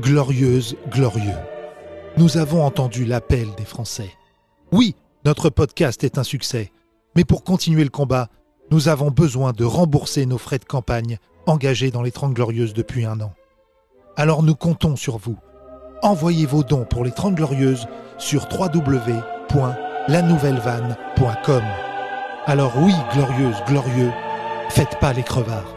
glorieuse, glorieux. Nous avons entendu l'appel des Français. Oui, notre podcast est un succès. Mais pour continuer le combat, nous avons besoin de rembourser nos frais de campagne engagés dans les 30 Glorieuses depuis un an. Alors nous comptons sur vous. Envoyez vos dons pour les 30 Glorieuses sur www.lanouvellevanne.com. Alors oui, glorieuse, glorieux, faites pas les crevards.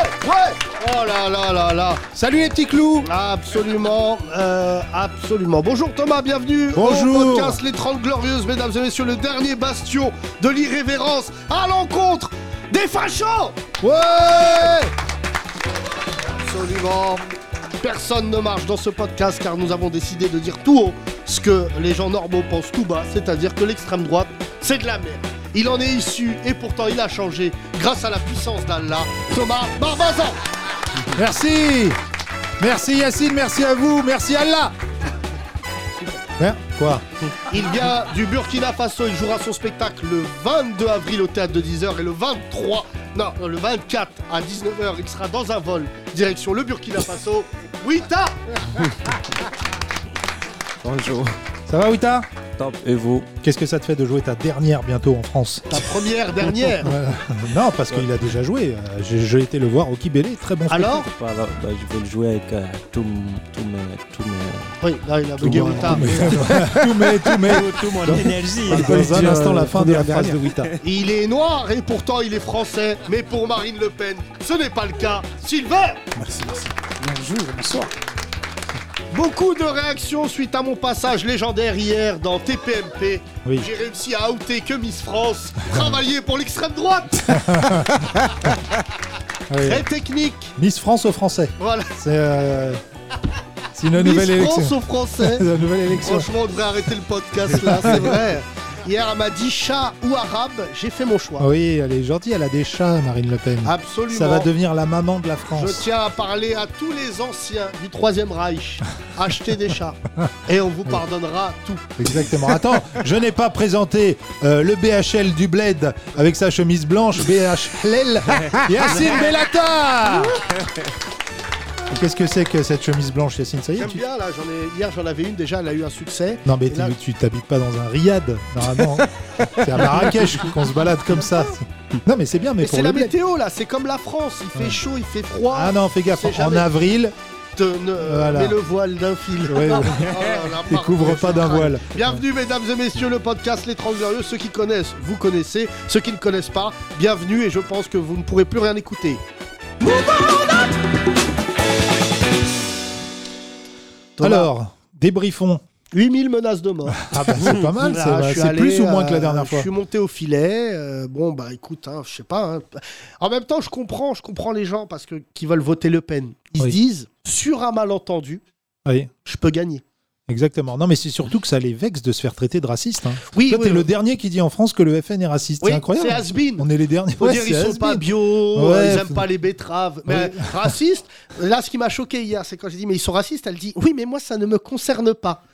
Oh là là là là Salut les petits clous Absolument, euh, absolument. Bonjour Thomas, bienvenue Bonjour. au podcast Les 30 Glorieuses, mesdames et messieurs, le dernier bastion de l'irrévérence à l'encontre des fachos Ouais Absolument. Personne ne marche dans ce podcast car nous avons décidé de dire tout haut ce que les gens normaux pensent tout bas, c'est-à-dire que l'extrême droite, c'est de la merde. Il en est issu et pourtant il a changé grâce à la puissance d'Allah. Thomas Barbazan Merci Merci Yacine, merci à vous, merci Allah Hein Quoi? Il vient du Burkina Faso, il jouera son spectacle le 22 avril au théâtre de 10h et le 23, non, le 24 à 19h, il sera dans un vol direction le Burkina Faso. Wita Bonjour. Ça va Wita? Top. Et vous Qu'est-ce que ça te fait de jouer ta dernière bientôt en France Ta première, dernière. Non, parce qu'il a déjà joué. Euh, J'ai été le voir au Kibélé, très bon Alors bah, je vais le jouer avec euh, mes, tous mes, Oui, là il a bugué Tout Wita. tout mais tout mais tout mon énergie. dans un instant la fin de la phrase de Wita. Il est noir et pourtant il est français. Mais pour Marine Le Pen, ce n'est pas le cas. Silver Bonjour, bonsoir. Beaucoup de réactions suite à mon passage légendaire hier dans TPMP. Oui. J'ai réussi à outer que Miss France travaillait pour l'extrême droite. Oui. Très technique. Miss France aux Français. Voilà. C'est euh, une Miss nouvelle élection. France aux Français. C'est une nouvelle élection. Franchement, on devrait arrêter le podcast là, c'est vrai. Hier, elle m'a dit chat ou arabe. J'ai fait mon choix. Oui, elle est gentille, elle a des chats, Marine Le Pen. Absolument. Ça va devenir la maman de la Je France. tiens à parler à tous les anciens du Troisième Reich. Achetez des chats. Et on vous pardonnera tout. Exactement. Attends, je n'ai pas présenté euh, le BHL du Bled avec sa chemise blanche, BHL, Yacine Bellata Qu'est-ce que c'est que cette chemise blanche, Yacine Ça y est J'aime tu... bien, là, j'en ai... hier j'en avais une déjà, elle a eu un succès. Non mais Et là- tu tu t'habites pas dans un riad, normalement. c'est à Marrakech qu'on se balade comme ça. Non mais c'est bien, mais Mais pour c'est le la Bled. météo là, c'est comme la France, il fait Ouais. chaud, il fait froid. Ah non, fais gaffe, C'est en jamais- avril, Te ne- euh, Voilà. Mets le voile d'un fil. Ouais, ouais. Oh là là, il pardon, couvre pas d'un voile. Bienvenue mesdames et messieurs, le podcast Les 30 Glorieux. Ceux qui connaissent, vous connaissez. Ceux qui ne connaissent pas, bienvenue et je pense que vous ne pourrez plus rien écouter. Thomas, Alors, débriefons. 8000 menaces de mort. Ah bah c'est pas mal, c'est- plus ou moins que la euh, dernière fois. Je suis monté au filet. euh, bon, bah écoute, hein, je sais pas. hein. En même temps, je comprends, je comprends les gens parce que qui veulent voter Le Pen. Ils Oui. se disent, sur un malentendu, Oui, je peux gagner. Exactement. Non mais c'est surtout que ça les vexe de se faire traiter de raciste. hein. Oui, Toi, oui, t'es oui. le dernier qui dit en France que le FN est raciste. Oui, c'est incroyable. c'est has-been. On est les derniers. Faut Ouais, dire ils sont pas bio, Ouais, ils aiment pas les betteraves. Mais racistes, là ce qui m'a choqué hier, c'est quand j'ai dit mais ils sont racistes, elle dit oui mais moi ça ne me concerne pas.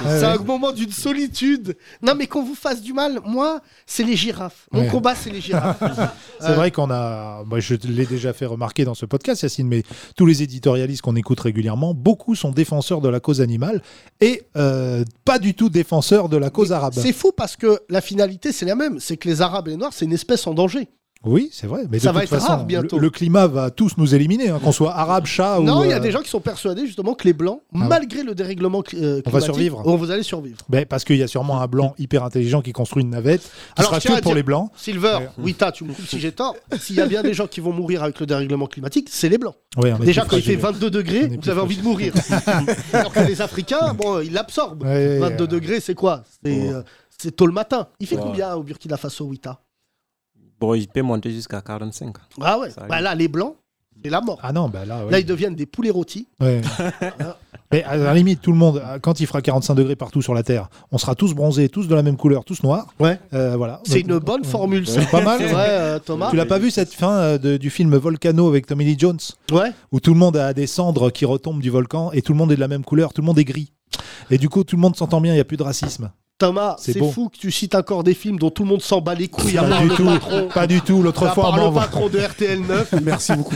C'est un moment d'une solitude. Non mais qu'on vous fasse du mal, moi c'est les girafes. Mon combat c'est les girafes. C'est vrai qu'on a. Moi, je l'ai déjà fait remarquer dans ce podcast, Yacine, mais tous les éditorialistes qu'on écoute régulièrement, beaucoup sont défenseurs de la cause animale et euh, pas du tout défenseurs de la cause arabe. C'est fou parce que la finalité c'est la même, c'est que les arabes et les noirs c'est une espèce en danger. Oui, c'est vrai. Mais Ça de va toute être façon, rare bientôt. Le, le climat va tous nous éliminer, hein, qu'on soit arabe, chat ou. non, il y a euh, des gens qui sont persuadés justement que les blancs, ouais. malgré le dérèglement cli- euh, On va climatique, survivre. on vous allez survivre. ben, parce qu'il y a sûrement un blanc hyper intelligent qui construit une navette qui Alors, sera que pour dire- les blancs. Silver. Wita, tu me coupes si j'ai tort. S'il y a bien des gens qui vont mourir avec le dérèglement climatique, c'est les blancs. Déjà, quand il fait fragiles. 22 degrés, vous avez envie de mourir. Alors que les Africains, bon, ils l'absorbent. Ouais, 22 euh, degrés, c'est quoi? C'est euh, c'est tôt le matin. Il fait combien au Burkina Faso, Wita? Bon, il peut monter jusqu'à 45. Ah ouais. Bah là, les blancs, c'est la mort. Ah non, bah là, ouais. Là, ils deviennent des poulets rôtis. Ouais. Mais à la limite, tout le monde, quand il fera 45 degrés partout sur la Terre, on sera tous bronzés, tous de la même couleur, tous noirs. Ouais. Euh, voilà. C'est une bonne formule, ça. C'est pas mal. Vrai, euh, Thomas. Tu l'as pas vu cette fin euh, de- du film Volcano avec Tommy Lee Jones? Ouais. où tout le monde a des cendres qui retombent du volcan et tout le monde est de la même couleur, tout le monde est gris. Et du coup, tout le monde s'entend bien, il n'y a plus de racisme. Thomas, C'est fou que tu cites encore des films dont tout le monde s'en bat les couilles. à Pas du le tout, patron. pas du tout. L'autre fois, on le patron de RTL 9. Merci beaucoup.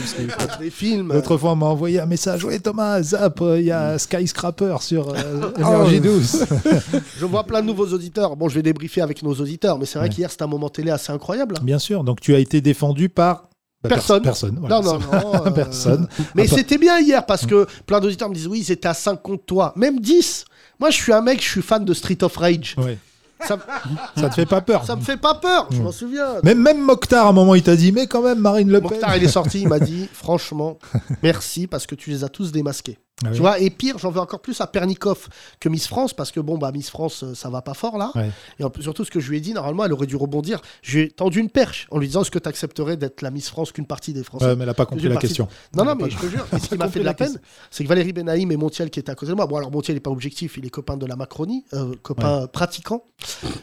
des films. l'autre fois, on m'a envoyé un message. Oui, Thomas, zap, il y a Skyscraper sur euh, Énergie 12. Je vois plein de nouveaux auditeurs. Bon, je vais débriefer avec nos auditeurs, mais c'est vrai Ouais. qu'hier, c'était un moment télé assez incroyable. hein. Bien sûr. Donc, tu as été défendu par bah, pers- Personne. Personne. voilà. non, non, non. euh, Personne. Mais Ah, pas- c'était bien hier parce que plein d'auditeurs me disent oui, ils étaient à 5 contre toi. Même 10. Moi, je suis un mec, je suis fan de Street of Rage. Ouais. Ça, Ça te fait pas peur. ça me fait pas peur, je m'en souviens. Même, même Mokhtar, à un moment, il t'a dit, mais quand même, Marine Le Pen. Mokhtar, il est sorti, il m'a dit franchement, merci parce que tu les as tous démasqués. Ah oui. Tu vois, et pire, j'en veux encore plus à Pernikov que Miss France parce que bon, bah, Miss France, euh, ça va pas fort là. Ouais. Et en plus, surtout, ce que je lui ai dit, normalement, elle aurait dû rebondir. Je lui ai tendu une perche en lui disant est-ce que tu accepterais d'être la Miss France qu'une partie des Français? Ouais, mais elle a pas compris la question. Non, non, Elle mais pas- je te jure, ce qui m'a fait de la la peine, c'est que Valérie Benaïm et Montiel qui étaient à côté de moi. Bon, alors Montiel n'est pas objectif, il est copain de la Macronie, euh, copain pratiquant.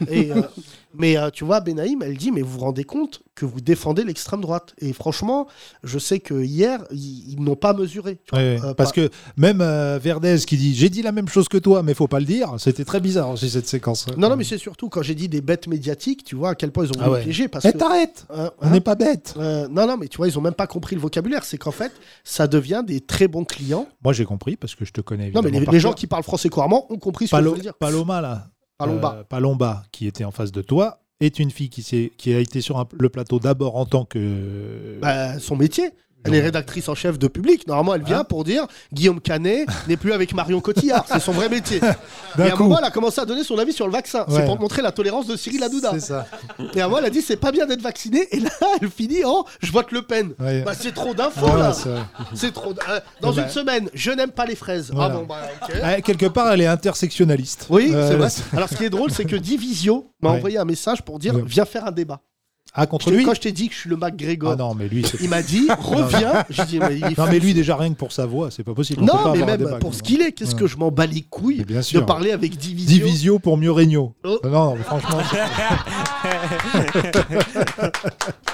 Et, euh, mais euh, tu vois, Benaïm, elle dit Mais vous vous rendez compte que vous défendez l'extrême droite Et franchement, je sais que hier, ils, ils n'ont pas mesuré. tu vois. Ouais, Euh, parce pas- que même euh, Verdez qui dit j'ai dit la même chose que toi mais faut pas le dire c'était très bizarre aussi cette séquence Non, non, mais c'est surtout quand j'ai dit des bêtes médiatiques, tu vois à quel point ils ont Ah voulu ouais. piéger. Parce Eh, que, t'arrêtes Euh, on hein n'est pas bête Euh, non, non, mais tu vois, ils ont même pas compris le vocabulaire. C'est qu'en fait, ça devient des très bons clients. moi j'ai compris parce que je te connais Non, mais les, gens qui parlent français couramment ont compris ce que je veux dire. Paloma là Palomba. euh, Palomba qui était en face de toi est une fille qui, qui a été sur le plateau d'abord en tant que Bah, son métier. Elle est rédactrice en chef de public. Normalement, elle vient Hein pour dire Guillaume Canet n'est plus avec Marion Cotillard. C'est son vrai métier. Et à un moment, elle a commencé à donner son avis sur le vaccin. C'est pour montrer la tolérance de Cyril Hanouna. c'est ça Et à un moment, elle a dit c'est pas bien d'être vacciné. Et là, elle finit en je vote Le Pen. Ouais. Bah, c'est trop d'infos là. c'est trop. euh, dans Bah. une semaine, je n'aime pas les fraises. Voilà. Ah bon, bah. Ouais, quelque part elle est intersectionnaliste Oui, Euh, c'est vrai. Alors, ce qui est drôle, c'est que Divisio m'a Ouais. envoyé un message pour dire Ouais. viens faire un débat. Ah contre lui Quand je t'ai dit que je suis le McGregor, ah non mais lui c'est- il m'a dit reviens. J'ai dit mais il est non fou. mais lui déjà rien que pour sa voix c'est pas possible On peut Non, mais avoir un même débat pour ce qu'il est, qu'est-ce que je m'en bats les couilles Mais bien de sûr parler avec Divisio. Divisio pour Murigno Oh. non non mais franchement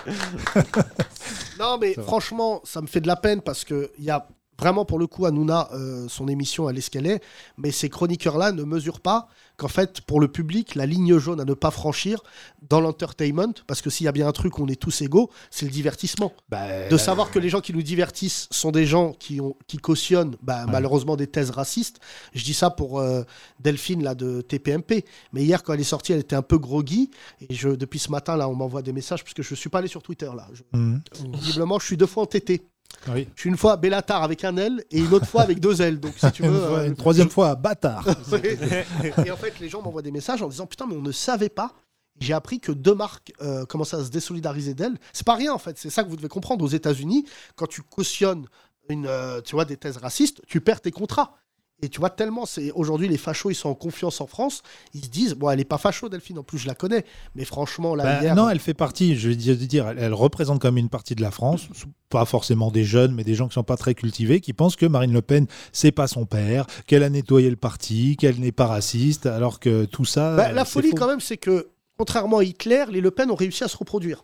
Non, mais franchement, ça me fait de la peine parce que il y a vraiment pour le coup Hanouna, euh, son émission, elle est ce qu'elle est, mais ces chroniqueurs-là ne mesurent pas qu'en fait, pour le public, la ligne jaune à ne pas franchir dans l'entertainment, parce que s'il y a bien un truc où on est tous égaux, c'est le divertissement. Bah, De savoir que les gens qui nous divertissent sont des gens qui, ont, qui cautionnent bah, malheureusement des thèses racistes. Je dis ça pour euh, Delphine là, de TPMP. Mais hier, quand elle est sortie, elle était un peu groggy. Et je, depuis ce matin, là, on m'envoie des messages parce que je ne suis pas allé sur Twitter. Là. Je- Mhm. visiblement, je suis deux fois entêté. Oui. Je suis une fois Bellatar avec un L et une autre fois avec deux L. Donc, si tu Une, veux. fois- euh, une troisième fois, bâtard. et en fait, les gens m'envoient des messages en disant Putain, mais on ne savait pas. J'ai appris que deux marques euh, commençaient à se désolidariser d'elle. C'est pas rien en fait. C'est ça que vous devez comprendre. Aux États-Unis, quand tu cautionnes une, euh, tu vois, des thèses racistes, tu perds tes contrats. Et tu vois, tellement, c'est aujourd'hui, les fachos, ils sont en confiance en France. Ils se disent Bon, elle est pas facho, Delphine, en plus, je la connais. Mais franchement, là, Bah, hier. non, elle fait partie, je vais dire- elle, elle représente quand même une partie de la France, pas forcément des jeunes, mais des gens qui sont pas très cultivés, qui pensent que Marine Le Pen, c'est pas son père, qu'elle a nettoyé le parti, qu'elle n'est pas raciste, alors que tout ça. Bah, la folie, faux. quand même, c'est que, contrairement à Hitler, les Le Pen ont réussi à se reproduire.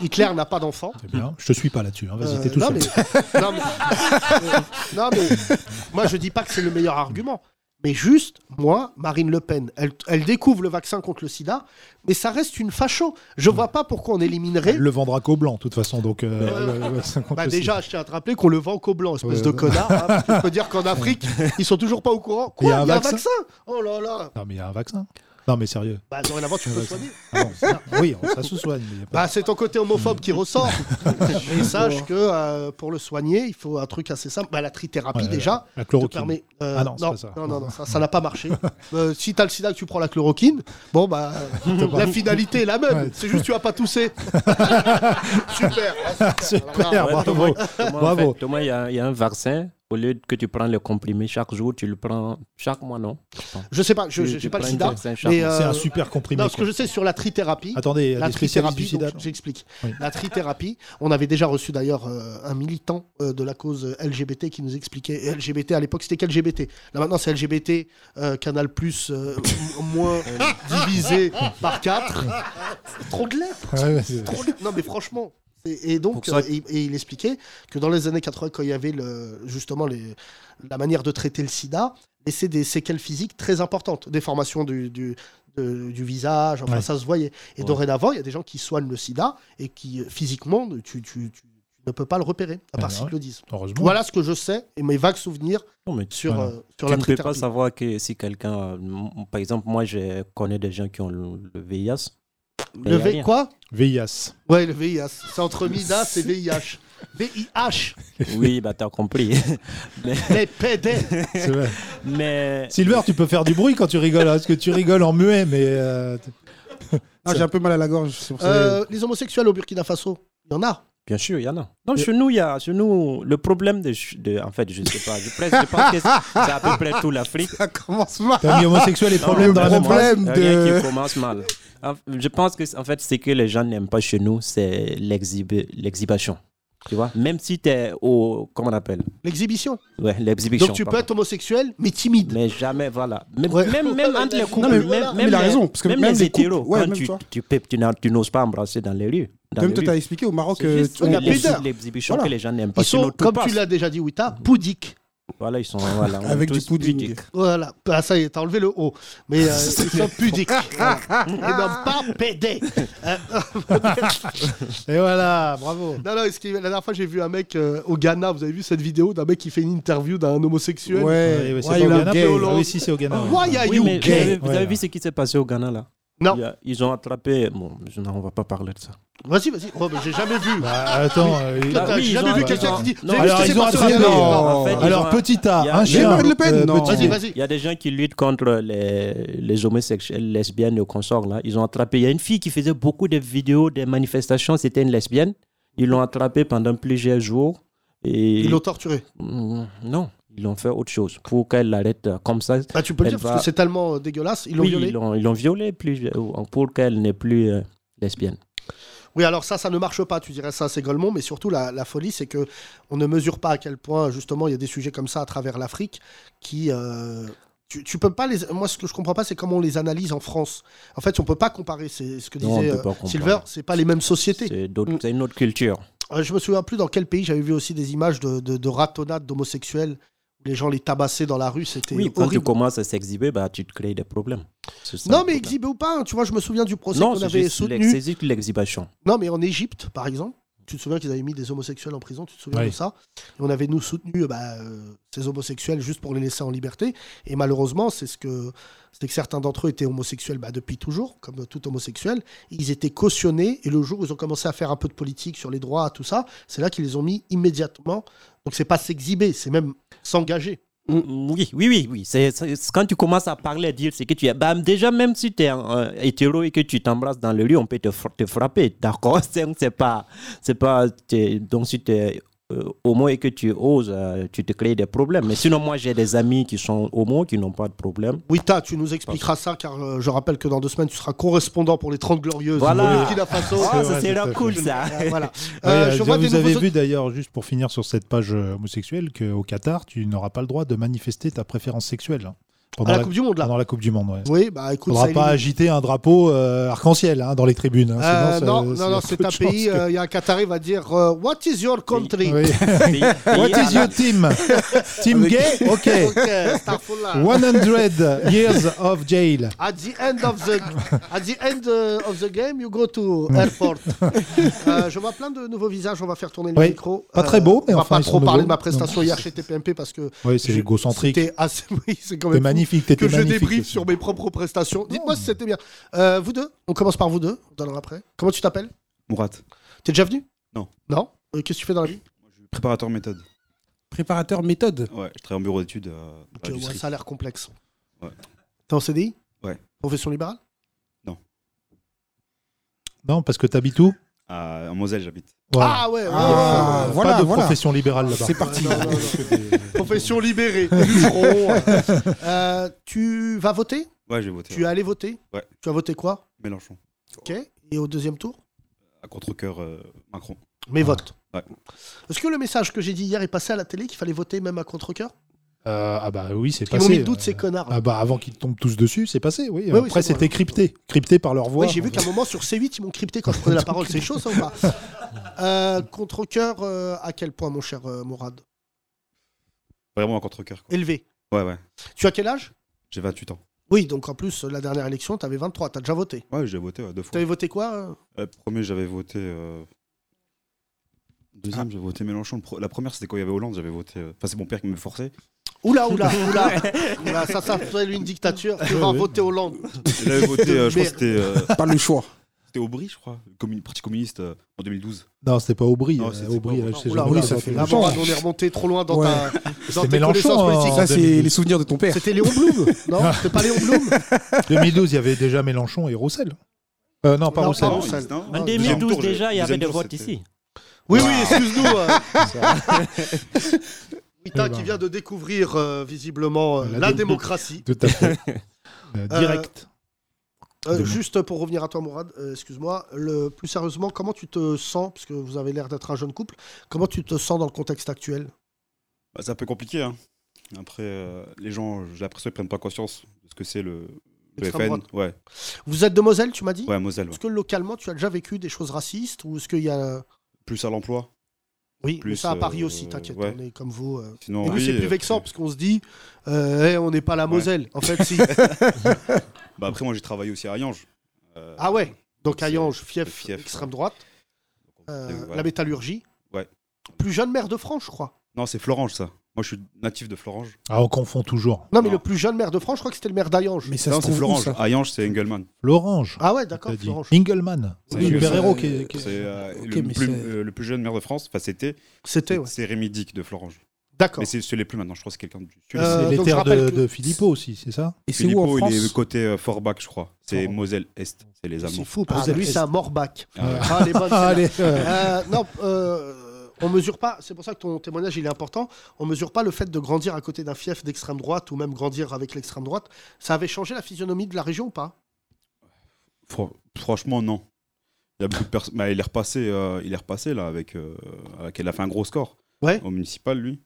Hitler n'a pas d'enfant. C'est bien. Je te suis pas là-dessus. hein. Vas-y, Euh, t'es tout non, seul. mais, non, mais- euh, non, mais moi je dis pas que c'est le meilleur argument. Mais juste, moi, Marine Le Pen, elle, elle découvre le vaccin contre le sida, mais ça reste une facho. Je vois pas pourquoi on éliminerait. Elle le vendra qu'au blanc, de toute façon. Donc, euh, le Bah déjà, je tiens à te rappeler qu'on le vend qu'au blanc, espèce Ouais. de connard. hein, que je peux dire qu'en Afrique, ils sont toujours pas au courant. Quoi Il y a un vaccin? Oh là là. Non, mais il y a un vaccin. Non, mais sérieux. Bah dorénavant, tu peux Ouais, soigner. Ah bon, ça- oui, ça se soigne. mais il y a pas- Bah, c'est ton côté homophobe qui ressort. Et sache que euh, pour le soigner, il faut un truc assez simple. Bah, la trithérapie, Ouais, déjà. La te chloroquine. permet- euh, Ah non, c'est non, pas ça. non, non, non, ça, ça n'a pas marché. Euh, si t'as le sida que tu prends la chloroquine, bon bah la finalité est la même. Ouais. C'est juste que tu vas pas tousser. Super. Super, bravo. En Bravo. fait, Thomas, il y, a- il y a un vaccin au lieu que tu prends le comprimé chaque jour, tu le prends chaque mois, non? Je sais pas, je tu pas le sida. mois. C'est euh, un super comprimé. Non, ce que je sais sur la trithérapie. Attendez, La trithérapie, j'explique. Oui. La trithérapie, on avait déjà reçu d'ailleurs euh, un militant euh, de la cause LGBT qui nous expliquait. et LGBT à l'époque, c'était qu'LGBT. Là maintenant, c'est LGBT, euh, Canal Plus, euh, moins divisé par 4. Trop de lettres. Ouais, ouais, c'est- trop de- Non, mais franchement. Et, et donc, ça- euh, et, et il expliquait que dans les années 80, quand il y avait le, justement les, la manière de traiter le sida, laissait des séquelles physiques très importantes, des formations du, du, de- du visage, enfin Ouais. ça se voyait. Et Ouais. dorénavant, il y a des gens qui soignent le sida et qui euh, physiquement, tu, tu- tu ne peux pas le repérer, à part Ouais, s'ils ouais. le disent. Heureusement. Voilà ce que je sais et mes vagues souvenirs Non, mais sur, Voilà. euh, sur tu la ne peux pas savoir que si quelqu'un, euh, par exemple, moi je connais des gens qui ont le, le VIH. Mais Le V, quoi VIH. Ouais, le VIH. C'est entre Midas et VIH. VIH, Oui, bah t'as compris. mais, les PD. Vrai. mais Silver, tu peux faire du bruit quand tu rigoles, hein, parce que tu rigoles en muet, mais. euh, Ah, j'ai un peu mal à la gorge. c'est pour ça. Euh, les homosexuels au Burkina Faso, il y en a. bien sûr, il y en a. Non, chez nous, il y a, chez nous, le problème de, en fait, je sais pas, je, pense que c'est à peu près toute l'Afrique. Ça commence mal. T'as mis homosexuel et problème dans la même phrase problème Rien de- qui commence mal. Je pense que, en fait, ce que les gens n'aiment pas chez nous, c'est l'exhibi- l'exhibition. Tu vois, même si tu es au. Comment on appelle? L'exhibition. Ouais, l'exhibition. Donc tu peux être homosexuel, mais timide. Mais jamais, voilà. Même, Ouais. même, même entre les couples, mais- même, mais même il a les, raison, parce que même même les les couples, hétéros, ouais, quand même tu, tu, peux, tu, n'as- tu n'oses pas embrasser dans les rues. Dans toi, rues. t'as expliqué au Maroc tu- il y a plus pudeur. l'exhibition Voilà. que les gens n'aiment pas. Ils sont, comme passe. tu l'as déjà dit, Wita, pudiques. Voilà, ils sont. Voilà, Avec du pudding. pudiques. Voilà. Ah, ça y est, t'as enlevé le haut. Mais euh, ils sont pudiques. Voilà. Et non pas PD. Euh, Et voilà, bravo. non, la dernière fois, j'ai vu un mec euh, au Ghana. Vous avez vu cette vidéo d'un mec qui fait une interview d'un homosexuel? Ouais, Ouais, ouais, c'est au a Ghana. gay? Ah oui, si, c'est au Ghana. ouais. Why are Oui, mais vous gay? avez, vous avez Ouais. vu ce qui s'est passé au Ghana là? Non. Il y a- Ils ont attrapé. Bon, je- non, on va pas parler de ça. Vas-y, vas-y. Oh, mais j'ai jamais vu. Bah, attends. euh, il- Toi, t'as oui, ils jamais ont- vu quelqu'un qui dit. non, Vous avez vu alors, ce qui ils s'est ont passé attrapé- Ghana Non. En fait, ils Alors, ont- petit il y A, a- un chien. Marine Le Pen, euh, non. petit Vas-y, vas-y. Il y a des gens qui luttent contre les, les homosexuels, lesbiennes et consorts là. Ils ont attrapé. Il y a une fille qui faisait beaucoup de vidéos, des manifestations. C'était une lesbienne. Ils l'ont attrapée pendant plusieurs jours. Et Ils l'ont torturé. Mm, non, ils l'ont fait autre chose pour qu'elle arrête euh, comme ça. Bah, tu peux le dire parce que c'est tellement euh, dégueulasse. Ils l'ont oui, violé. ils l'ont violée plus, euh, pour qu'elle n'est plus euh, lesbienne. Oui, alors ça, ça ne marche pas, tu dirais ça, c'est Golemont, mais surtout la, la folie, c'est que on ne mesure pas à quel point, justement, il y a des sujets comme ça à travers l'Afrique qui. euh, tu, tu peux pas les. Moi, ce que je comprends pas, c'est comment on les analyse en France. En fait, on peut pas comparer. C'est ce que Non, on disait euh. Silver. C'est pas les mêmes sociétés. C'est Mm. c'est une autre culture. Euh, je me souviens plus dans quel pays j'avais vu aussi des images de, de, de ratonnades d'homosexuels les gens les tabassaient dans la rue. C'était Oui, quand tu commences à s'exhiber, bah, tu te crées des problèmes. Non, mais exhibé ou pas, hein, tu vois, je me souviens du procès qu'on avait soutenu. c'est juste l'exhibition. Non, mais en Égypte, par exemple, tu te souviens qu'ils avaient mis des homosexuels en prison, tu te souviens Oui. de ça? Et on avait, nous, soutenu bah, euh, ces homosexuels juste pour les laisser en liberté. Et malheureusement, c'est ce que, c'est que certains d'entre eux étaient homosexuels bah, depuis toujours, comme tout homosexuel. Ils étaient cautionnés, et le jour où ils ont commencé à faire un peu de politique sur les droits, tout ça, c'est là qu'ils les ont mis immédiatement. Donc, c'est pas s'exhiber, c'est même s'engager. Mm, Oui, oui, oui, oui. C'est, quand tu commences à parler, à dire ce que tu es. Bah, déjà, même si tu es un hétéro et que tu t'embrasses dans le lit, on peut te, te frapper. D'accord? C'est, pas. C'est pas donc, si tu es homo et que tu oses, euh, tu te crées des problèmes. Mais sinon, moi, j'ai des amis qui sont homo, qui n'ont pas de problème. Wita, tu nous expliqueras ça, car euh, je rappelle que dans deux semaines, tu seras correspondant pour les 30 Glorieuses Voilà. au Burkina Faso. Ah, ça fait. cool, ça. Euh, voilà. Euh, euh, je vois vous avez nouveaux- vu d'ailleurs, juste pour finir sur cette page euh, homosexuelle, qu'au Qatar, tu n'auras pas le droit de manifester ta préférence sexuelle. À pendant, la la, Coupe du Monde, là. pendant la Coupe du Monde. ouais. Oui, bah Il écoute, faudra pas agiter un drapeau euh, arc-en-ciel hein, dans les tribunes. hein, Euh, sinon, non, non, c'est un pays. que- euh, Il y a un Qatari va dire euh, What is your country? Oui. What is your team? Team gay? Ok. Ok, astaghfirullah. 100 years of jail. At the end of the at the end uh, of the game, you go to airport. Euh, je vois plein de nouveaux visages. On va faire tourner le Oui, micro. Pas très beaux, mais on va enfin, pas ils trop parler de ma prestation hier chez TPMP parce que Oui, c'est égocentrique. C'était assez. Oui, c'est quand même magnifique, que je magnifique. débriefe aussi. sur mes propres prestations. Dites-moi si c'était bien. Euh, vous deux, on commence par vous deux. On donnera après. Comment tu t'appelles? Mourat. T'es déjà venu? Non. Non? Euh, Qu'est-ce que tu fais dans la vie? Préparateur méthode. Préparateur méthode. Ouais, je travaille en bureau d'études euh, à Ok, ouais, l'industrie. ça a l'air complexe. Ouais. T'es en CDI Ouais. Profession libérale? Non, parce que t'habites où? À, en Moselle, j'habite. Ah ouais, ouais, Ah, ouais, ouais. voilà, pas de voilà. profession libérale là-bas. C'est parti. Non, non, non. Profession libérée. Euh, tu vas voter? Ouais, j'ai voté. Tu es allé voter? Ouais. Tu as voté quoi? Mélenchon. Ok. Et au deuxième tour? À contre-coeur, euh, Macron. Mes votes. Ouais. Est-ce que le message que j'ai dit hier est passé à la télé qu'il fallait voter même à contre-cœur Euh, ah bah oui, c'est Ils m'ont passé. mis le doute, euh, ces connards. Ah bah avant qu'ils tombent tous dessus, c'est passé, oui. oui, Après, c'est c'était vrai. crypté. Crypté par leur voix. Oui, j'ai vu qu'à un moment sur C8, ils m'ont crypté quand je prenais la parole. C'est chaud, ça ou pas euh, Contre-cœur, euh, à quel point, mon cher euh, Mourad? Vraiment à contre-cœur. quoi. Élevé. Ouais, ouais. Tu as quel âge? J'ai 28 ans. Oui, donc en plus, la dernière élection, tu avais 23. Tu as déjà voté. Ouais, j'ai voté ouais, deux Tu fois. avais voté quoi premier, j'avais voté. euh, Deuxième, Ah. j'ai voté Mélenchon. La première, c'était quand il y avait Hollande, j'avais voté. euh, Enfin, c'est mon père qui me forçait. Oula, oula, oula. Oula, Ça s'appelle une dictature. Tu vas voter Hollande. J'avais voté, euh, je crois que c'était. euh, Pas le choix. C'était Aubry, je crois. Le commun- Parti communiste euh, en 2012. Non, c'était pas Aubry. Non, euh, c'était Aubry, pas je sais Oula, jamais. oula, ça ça fait longtemps. on est remonté trop loin dans Ouais. ta dans tes Mélenchon, connaissances hein. politiques. Ça, c'est 2012. les souvenirs de ton père. C'était Léon Blum Non, c'était pas Léon Blum 2012, il y avait déjà Mélenchon et Roussel. Euh, non, pas Non, Roussel. pas Non, Roussel. non, En non, 2012 deuxième tour, déjà, il y avait des tour, votes c'était- ici. Oui, oui, excuse-nous. euh. Eh ben. qui vient de découvrir euh, visiblement euh, La la dé- démocratie. Tout à fait. Euh, direct. Euh, juste pour revenir à toi, Mourad, euh, excuse-moi, plus sérieusement, comment tu te sens, puisque vous avez l'air d'être un jeune couple, comment tu te sens dans le contexte actuel? Bah, c'est un peu compliqué. Hein. Après, euh, les gens, j'ai l'impression qu'ils prennent pas conscience de ce que c'est le, le L'extrême FN. droite. Ouais, Vous êtes de Moselle, tu m'as dit? Ouais, Moselle. ouais. Est-ce que localement, tu as déjà vécu des choses racistes ou est-ce qu'il y a... Plus à l'emploi. Oui, mais ça à Paris euh, aussi, t'inquiète, ouais. on est comme vous. euh. Sinon, Et nous, oui, c'est plus vexant, parce qu'on se dit, euh, hey, on n'est pas la Ouais. Moselle. En fait, si. Bah, après, moi, j'ai travaillé aussi à Ayange. Ah ouais, donc Ayange, fief, fief, extrême droite, voilà. la métallurgie. Ouais. Plus jeune maire de France, je crois. Non, c'est Florange, ça. Moi, je suis natif de Florange. Ah, on confond toujours. Non, mais le plus jeune maire de France, je crois que c'était le maire d'Ayange. Mais ça non, se c'est trouve où, Florange. ça Ayange, c'est Engelmann. L'Orange. Ah ouais, d'accord, t'as dit. Engelmann. C'est Oui, super héros qui est. qui est- C'est euh, Ok, le, mais plus, c'est- euh, le plus jeune maire de France. Enfin, c'était. C'était, ouais. C'est Rémi Dick de Florange. D'accord. Mais c'est ce l'est plus maintenant. Je crois que c'est quelqu'un du. C'est Euh, les donc je terres rappelle de, que- de Philippot aussi, c'est ça Et c'est où en Philippot, France il est côté euh, Forbach, je crois. C'est Forbach. Moselle Est. C'est les C'est Allemands. fou, parce que Ah, lui, c'est- un Morbach. Ah. Ah, les bonnes, celles-là. Allez, euh, Euh, non, euh, on mesure pas, c'est pour ça que ton témoignage il est important, on mesure pas le fait de grandir à côté d'un fief d'extrême droite ou même grandir avec l'extrême droite. Ça avait changé la physionomie de la région ou pas? Fran- Franchement, non. Il y a beaucoup de. Bah, il est repassé, euh, il est repassé là avec, euh, avec- Il a fait un gros score Ouais. au municipal, lui.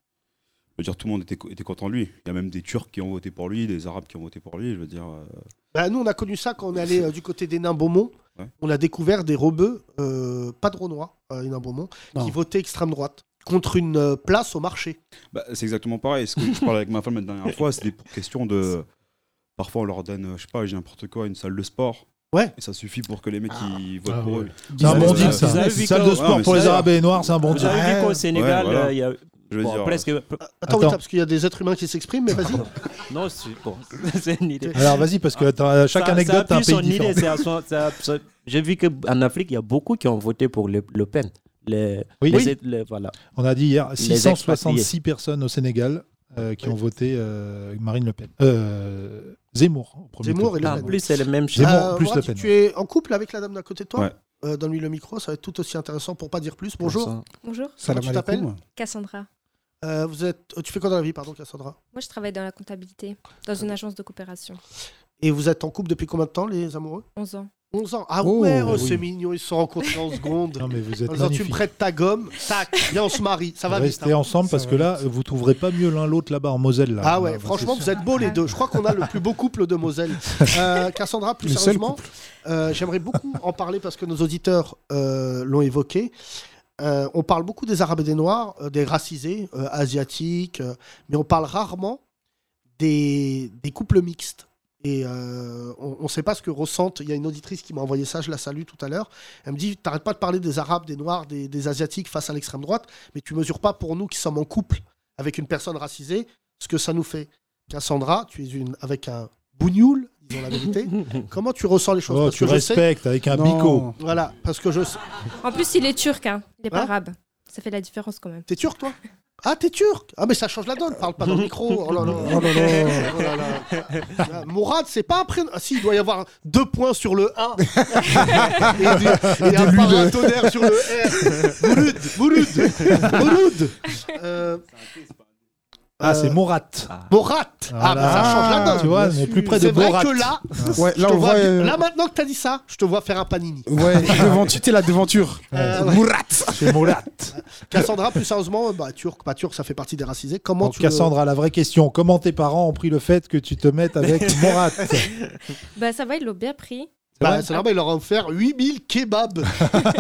Je veux dire, tout le monde était content de lui. Il y a même des Turcs qui ont voté pour lui, des Arabes qui ont voté pour lui. Je veux dire. euh, Bah, Nous on a connu ça quand on est allé euh, du côté des nains Beaumont. Ouais. On a découvert des rebeux, euh, pas de Renoir, euh, nains Beaumont, qui votaient extrême droite contre une euh, place au marché. bah, c'est exactement pareil. Ce que je parlais avec ma femme la dernière fois, c'était pour question de. Parfois, on leur donne, euh, je sais pas, j'ai n'importe quoi, une salle de sport. Ouais. Et ça suffit pour que les mecs ils votent Ah, pour ouais. eux. C'est un bon Vous deal, avez- ça. vu Salle de sport pour les. Arabes et les Noirs, c'est un bon Vous deal. avez vu qu'au Ouais, Sénégal, voilà. euh, il y a Je veux bon, dire. presque. Attends, Attends. Parce qu'il y a des êtres humains qui s'expriment, mais vas-y. Non, c'est bon. c'est une idée. Alors vas-y, parce que attends, chaque Ça- anecdote, t'as un pays différent. idée, ça- J'ai vu qu'en Afrique, il y a beaucoup qui ont voté pour Le, Le Pen. Les, Oui. les- Oui. les- voilà. On a dit hier Les 666 expatriés. personnes au Sénégal euh, qui ont voté euh, Marine Le Pen. Euh, Zemmour. au premier Zemmour tour. et Le En Pen. plus, c'est le même. Zemmour, Euh, plus Le Pen. Tu es en couple avec la dame d'à côté de toi Ouais. Euh, Donne-lui le micro, ça va être tout aussi intéressant pour pas dire plus. Bonjour. Bonjour, Salam tu t'appelles? Cassandra. Euh, vous êtes... Tu fais quoi dans la vie, pardon, Cassandra Moi, je travaille dans la comptabilité, dans une agence de coopération. Et vous êtes en couple depuis combien de temps, les amoureux 11 ans. 11 ans. Ah Oh, ouais, oh, oui. c'est mignon, ils se sont rencontrés en seconde. Non mais vous En êtes disant, tu me prêtes ta gomme, tac, viens, on se marie. Ça va vite. Restez hein. ensemble parce Ça que là, vous trouverez pas mieux l'un l'autre là-bas en Moselle. Là. Ah ouais, Là, bah, franchement, vous êtes beaux les deux. Je crois qu'on a le plus beau couple de Moselle. Euh, Cassandra, plus Le sérieusement, euh, j'aimerais beaucoup en parler parce que nos auditeurs euh, l'ont évoqué. Euh, on parle beaucoup des Arabes et des Noirs, euh, des racisés, euh, asiatiques, mais on parle rarement des, couples mixtes. Et on ne sait pas ce que ressentent. Il y a une auditrice qui m'a envoyé ça, je la salue tout à l'heure. Elle me dit T'arrêtes pas de parler des Arabes, des Noirs, des, des Asiatiques face à l'extrême droite, mais tu mesures pas pour nous qui sommes en couple avec une personne racisée ce que ça nous fait. Cassandra, tu es une, avec un bougnoul, disons la vérité. Comment tu ressens les choses? Oh, Parce tu que je sais- respectes avec un Non. bico. Voilà, parce que je sais. En plus, il est turc, hein. il n'est pas Hein? arabe. Ça fait la différence quand même. T'es turc, toi? Ah, t'es turc? Ah, mais ça change la donne. Parle pas dans le micro. Oh là là. Oh là là. Oh là là. Ah, Mourad, c'est pas un prénom. Ah, si, il doit y avoir deux points sur le 1. et, du- et un paratonnerre sur le R. Mouloud, Mouloud, Mouloud. Euh, Ah, c'est euh, Morat. Morat. Ah, bah ça change la donne. Tu vois, on est plus près de C'est vrai Borat. que là, Ouais, je là, te on vois, voit. euh, là, maintenant que t'as dit ça, je te vois faire un panini. Ouais, devant, tu t'es la devanture. Euh, ouais. Mourat. C'est Morat. Cassandra, plus sérieusement, bah, turc, pas turc, ça fait partie des racisés. Comment Donc, tu Cassandra, la vraie question comment tes parents ont pris le fait que tu te mettes avec Morat? Bah ça va, ils l'ont bien pris. Bah, c'est normal, il leur a offert 8000 kebabs.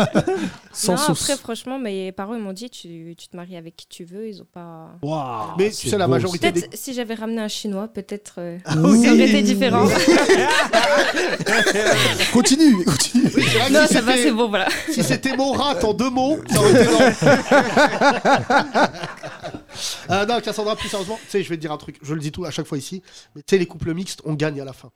Sans non, sauce. après franchement, mes parents ils m'ont dit tu, tu te maries avec qui tu veux, ils ont pas. Waouh, Mais c'est tu sais, la majorité des. Peut-être si j'avais ramené un chinois, peut-être euh, oui. ça aurait été différent. Continue, continue. Oui, non, si ça va, c'était- c'est bon, voilà. Si c'était Morat en deux mots, ça aurait été non. Euh, non, Cassandra, plus sérieusement, tu sais, je vais te dire un truc, je le dis tout à chaque fois ici, mais tu sais, les couples mixtes, on gagne à la fin.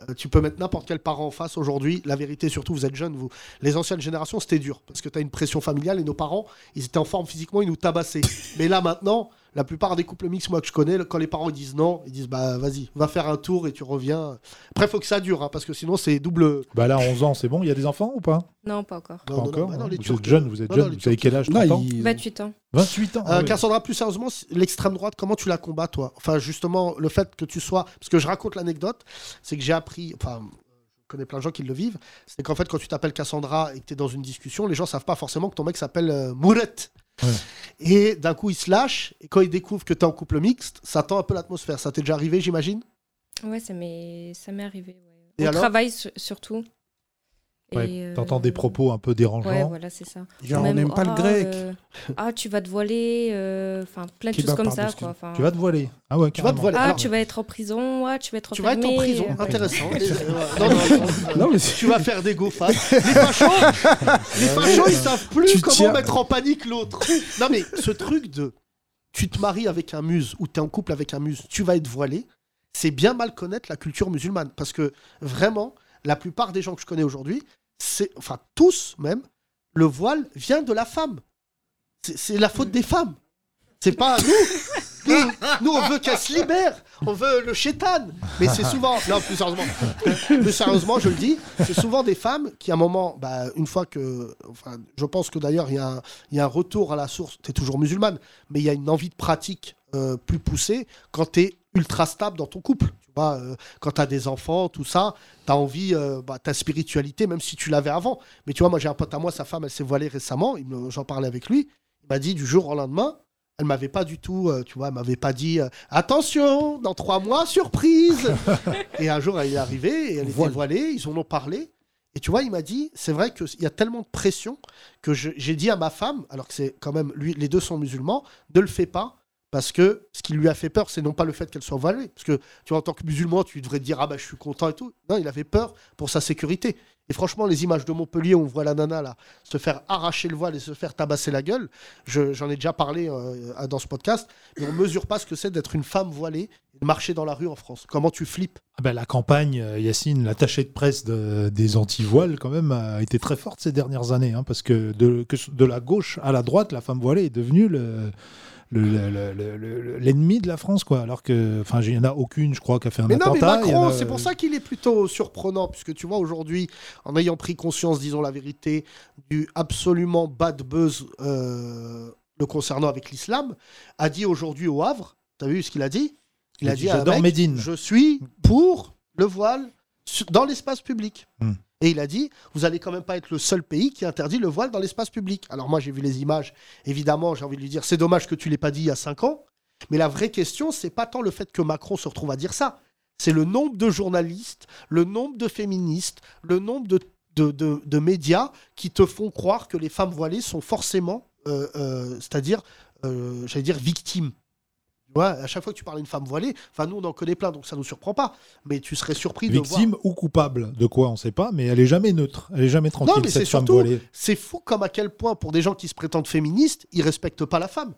Euh, tu peux mettre n'importe quel parent en face aujourd'hui. La vérité, surtout, vous êtes jeunes, vous. Les anciennes générations, c'était dur parce que tu as une pression familiale et nos parents, ils étaient en forme physiquement, ils nous tabassaient. Mais là, maintenant, la plupart des couples mixtes, moi que je connais, quand les parents ils disent non, ils disent bah vas-y, va faire un tour et tu reviens. Après, faut que ça dure hein, parce que sinon, c'est double. Bah là, 11 ans, c'est bon, il y a des enfants ou pas? Non, pas encore. Non, Pas non, encore bah non, les Vous Turcs- êtes jeune, vous êtes jeune, vous avez quel âge Là, 30 ans il- 28 ans. 28 ans Euh, ah ouais. Cassandra, plus sérieusement, l'extrême droite, comment tu la combats, toi? Enfin, justement, le fait que tu sois. Parce que je raconte l'anecdote, c'est que j'ai appris. Enfin, je connais plein de gens qui le vivent. C'est qu'en fait, quand tu t'appelles Cassandra et que tu es dans une discussion, les gens savent pas forcément que ton mec s'appelle euh, Mouret. Ouais. Et d'un coup, ils se lâchent. Et quand ils découvrent que tu es en couple mixte, ça tend un peu l'atmosphère. Ça t'est déjà arrivé, j'imagine? Ouais, ça m'est ça m'est arrivé. Ouais. Et On alors? travaille su- surtout. Ouais, euh, T'entends des propos un peu dérangeants. Ouais, voilà, c'est ça. Genre, on Même, n'aime pas le ah, grec. euh, ah, tu vas te voiler. euh, Enfin, plein de choses comme ça, quoi. Enfin, Tu vas te voiler. Ah ouais, Tu vas te voiler. Ah, Alors, tu vas être en prison. Ah, tu vas être tu vas être en prison. Intéressant. Les- non, non, non, Non, mais Tu vas faire des fat. Les fachos, les fachos, ils savent plus Tu comment tiens- mettre en panique l'autre. Non mais ce truc de tu te maries avec un muse ou tu es en couple avec un muse, tu vas être voilé, c'est bien mal connaître la culture musulmane parce que vraiment la plupart des gens que je connais aujourd'hui, c'est enfin tous même le voile vient de la femme. C'est- la faute des femmes. C'est pas nous. Nous, nous, on veut qu'elle se libère. On veut le chétan. Mais c'est souvent. Non, plus sérieusement. Plus sérieusement, je le dis. C'est souvent des femmes qui, à un moment, bah, une fois que. Enfin, je pense que d'ailleurs, il y, a un- il y a un retour à la source. Tu es toujours musulmane. Mais il y a une envie de pratique euh, plus poussée quand tu es ultra stable dans ton couple. Tu vois, euh, quand tu as des enfants, tout ça, tu as envie, euh, bah, ta spiritualité, même si tu l'avais avant. Mais tu vois, moi, j'ai un pote à moi, sa femme, elle s'est voilée récemment. J'en parlais avec lui. Il m'a dit du jour au lendemain, elle m'avait pas du tout, euh, tu vois, elle m'avait pas dit euh, attention, dans trois mois, surprise. et un jour, elle est arrivée et elle était voilée. Ils en ont parlé. Et tu vois, il m'a dit, c'est vrai qu'il y a tellement de pression que j'ai dit à ma femme, alors que c'est quand même lui, les deux sont musulmans, ne le fais pas. Parce que ce qui lui a fait peur, c'est non pas le fait qu'elle soit voilée. Parce que, tu vois, en tant que musulman, tu devrais te dire, ah bah, je suis content et tout. Non, il avait peur pour sa sécurité. Et franchement, les images de Montpellier où on voit la nana là se faire arracher le voile et se faire tabasser la gueule, je- j'en ai déjà parlé euh, dans ce podcast, mais on mesure pas ce que c'est d'être une femme voilée et de marcher dans la rue en France. Comment tu flippes? Bah, la campagne, euh, Yacine, l'attaché de presse de- des anti-voiles, quand même, a été très forte ces dernières années. hein, parce que de, que de la gauche à la droite, la femme voilée est devenue le. Le- le- le- le- le- l'ennemi de la France quoi alors que enfin il y en a aucune je crois qui a fait un Mais non, mais attentat en Macron, a- c'est pour ça qu'il est plutôt surprenant, puisque tu vois, aujourd'hui, en ayant pris conscience, disons la vérité, du absolument bad buzz euh, le concernant avec l'islam, a dit aujourd'hui au Havre, t'as vu ce qu'il a dit? Il a dit, un j'adore Médine. Je suis pour le voile dans l'espace public. Hmm. Et il a dit, vous allez quand même pas être le seul pays qui interdit le voile dans l'espace public. Alors moi, j'ai vu les images. Évidemment, j'ai envie de lui dire, c'est dommage que tu l'aies pas dit il y a cinq ans. Mais la vraie question, c'est pas tant le fait que Macron se retrouve à dire ça. C'est le nombre de journalistes, le nombre de féministes, le nombre de médias qui te font croire que les femmes voilées sont forcément, euh, euh, c'est-à-dire, euh, j'allais dire, victimes. Tu vois, à chaque fois que tu parles d'une femme voilée, enfin nous on en connaît plein, donc ça nous surprend pas. Mais tu serais surpris de voir. victime ou coupable de quoi on sait pas mais elle est jamais neutre elle est jamais tranquille Non, mais c'est cette femme surtout, voilée c'est fou comme à quel point, pour des gens qui se prétendent féministes, ils respectent pas la femme.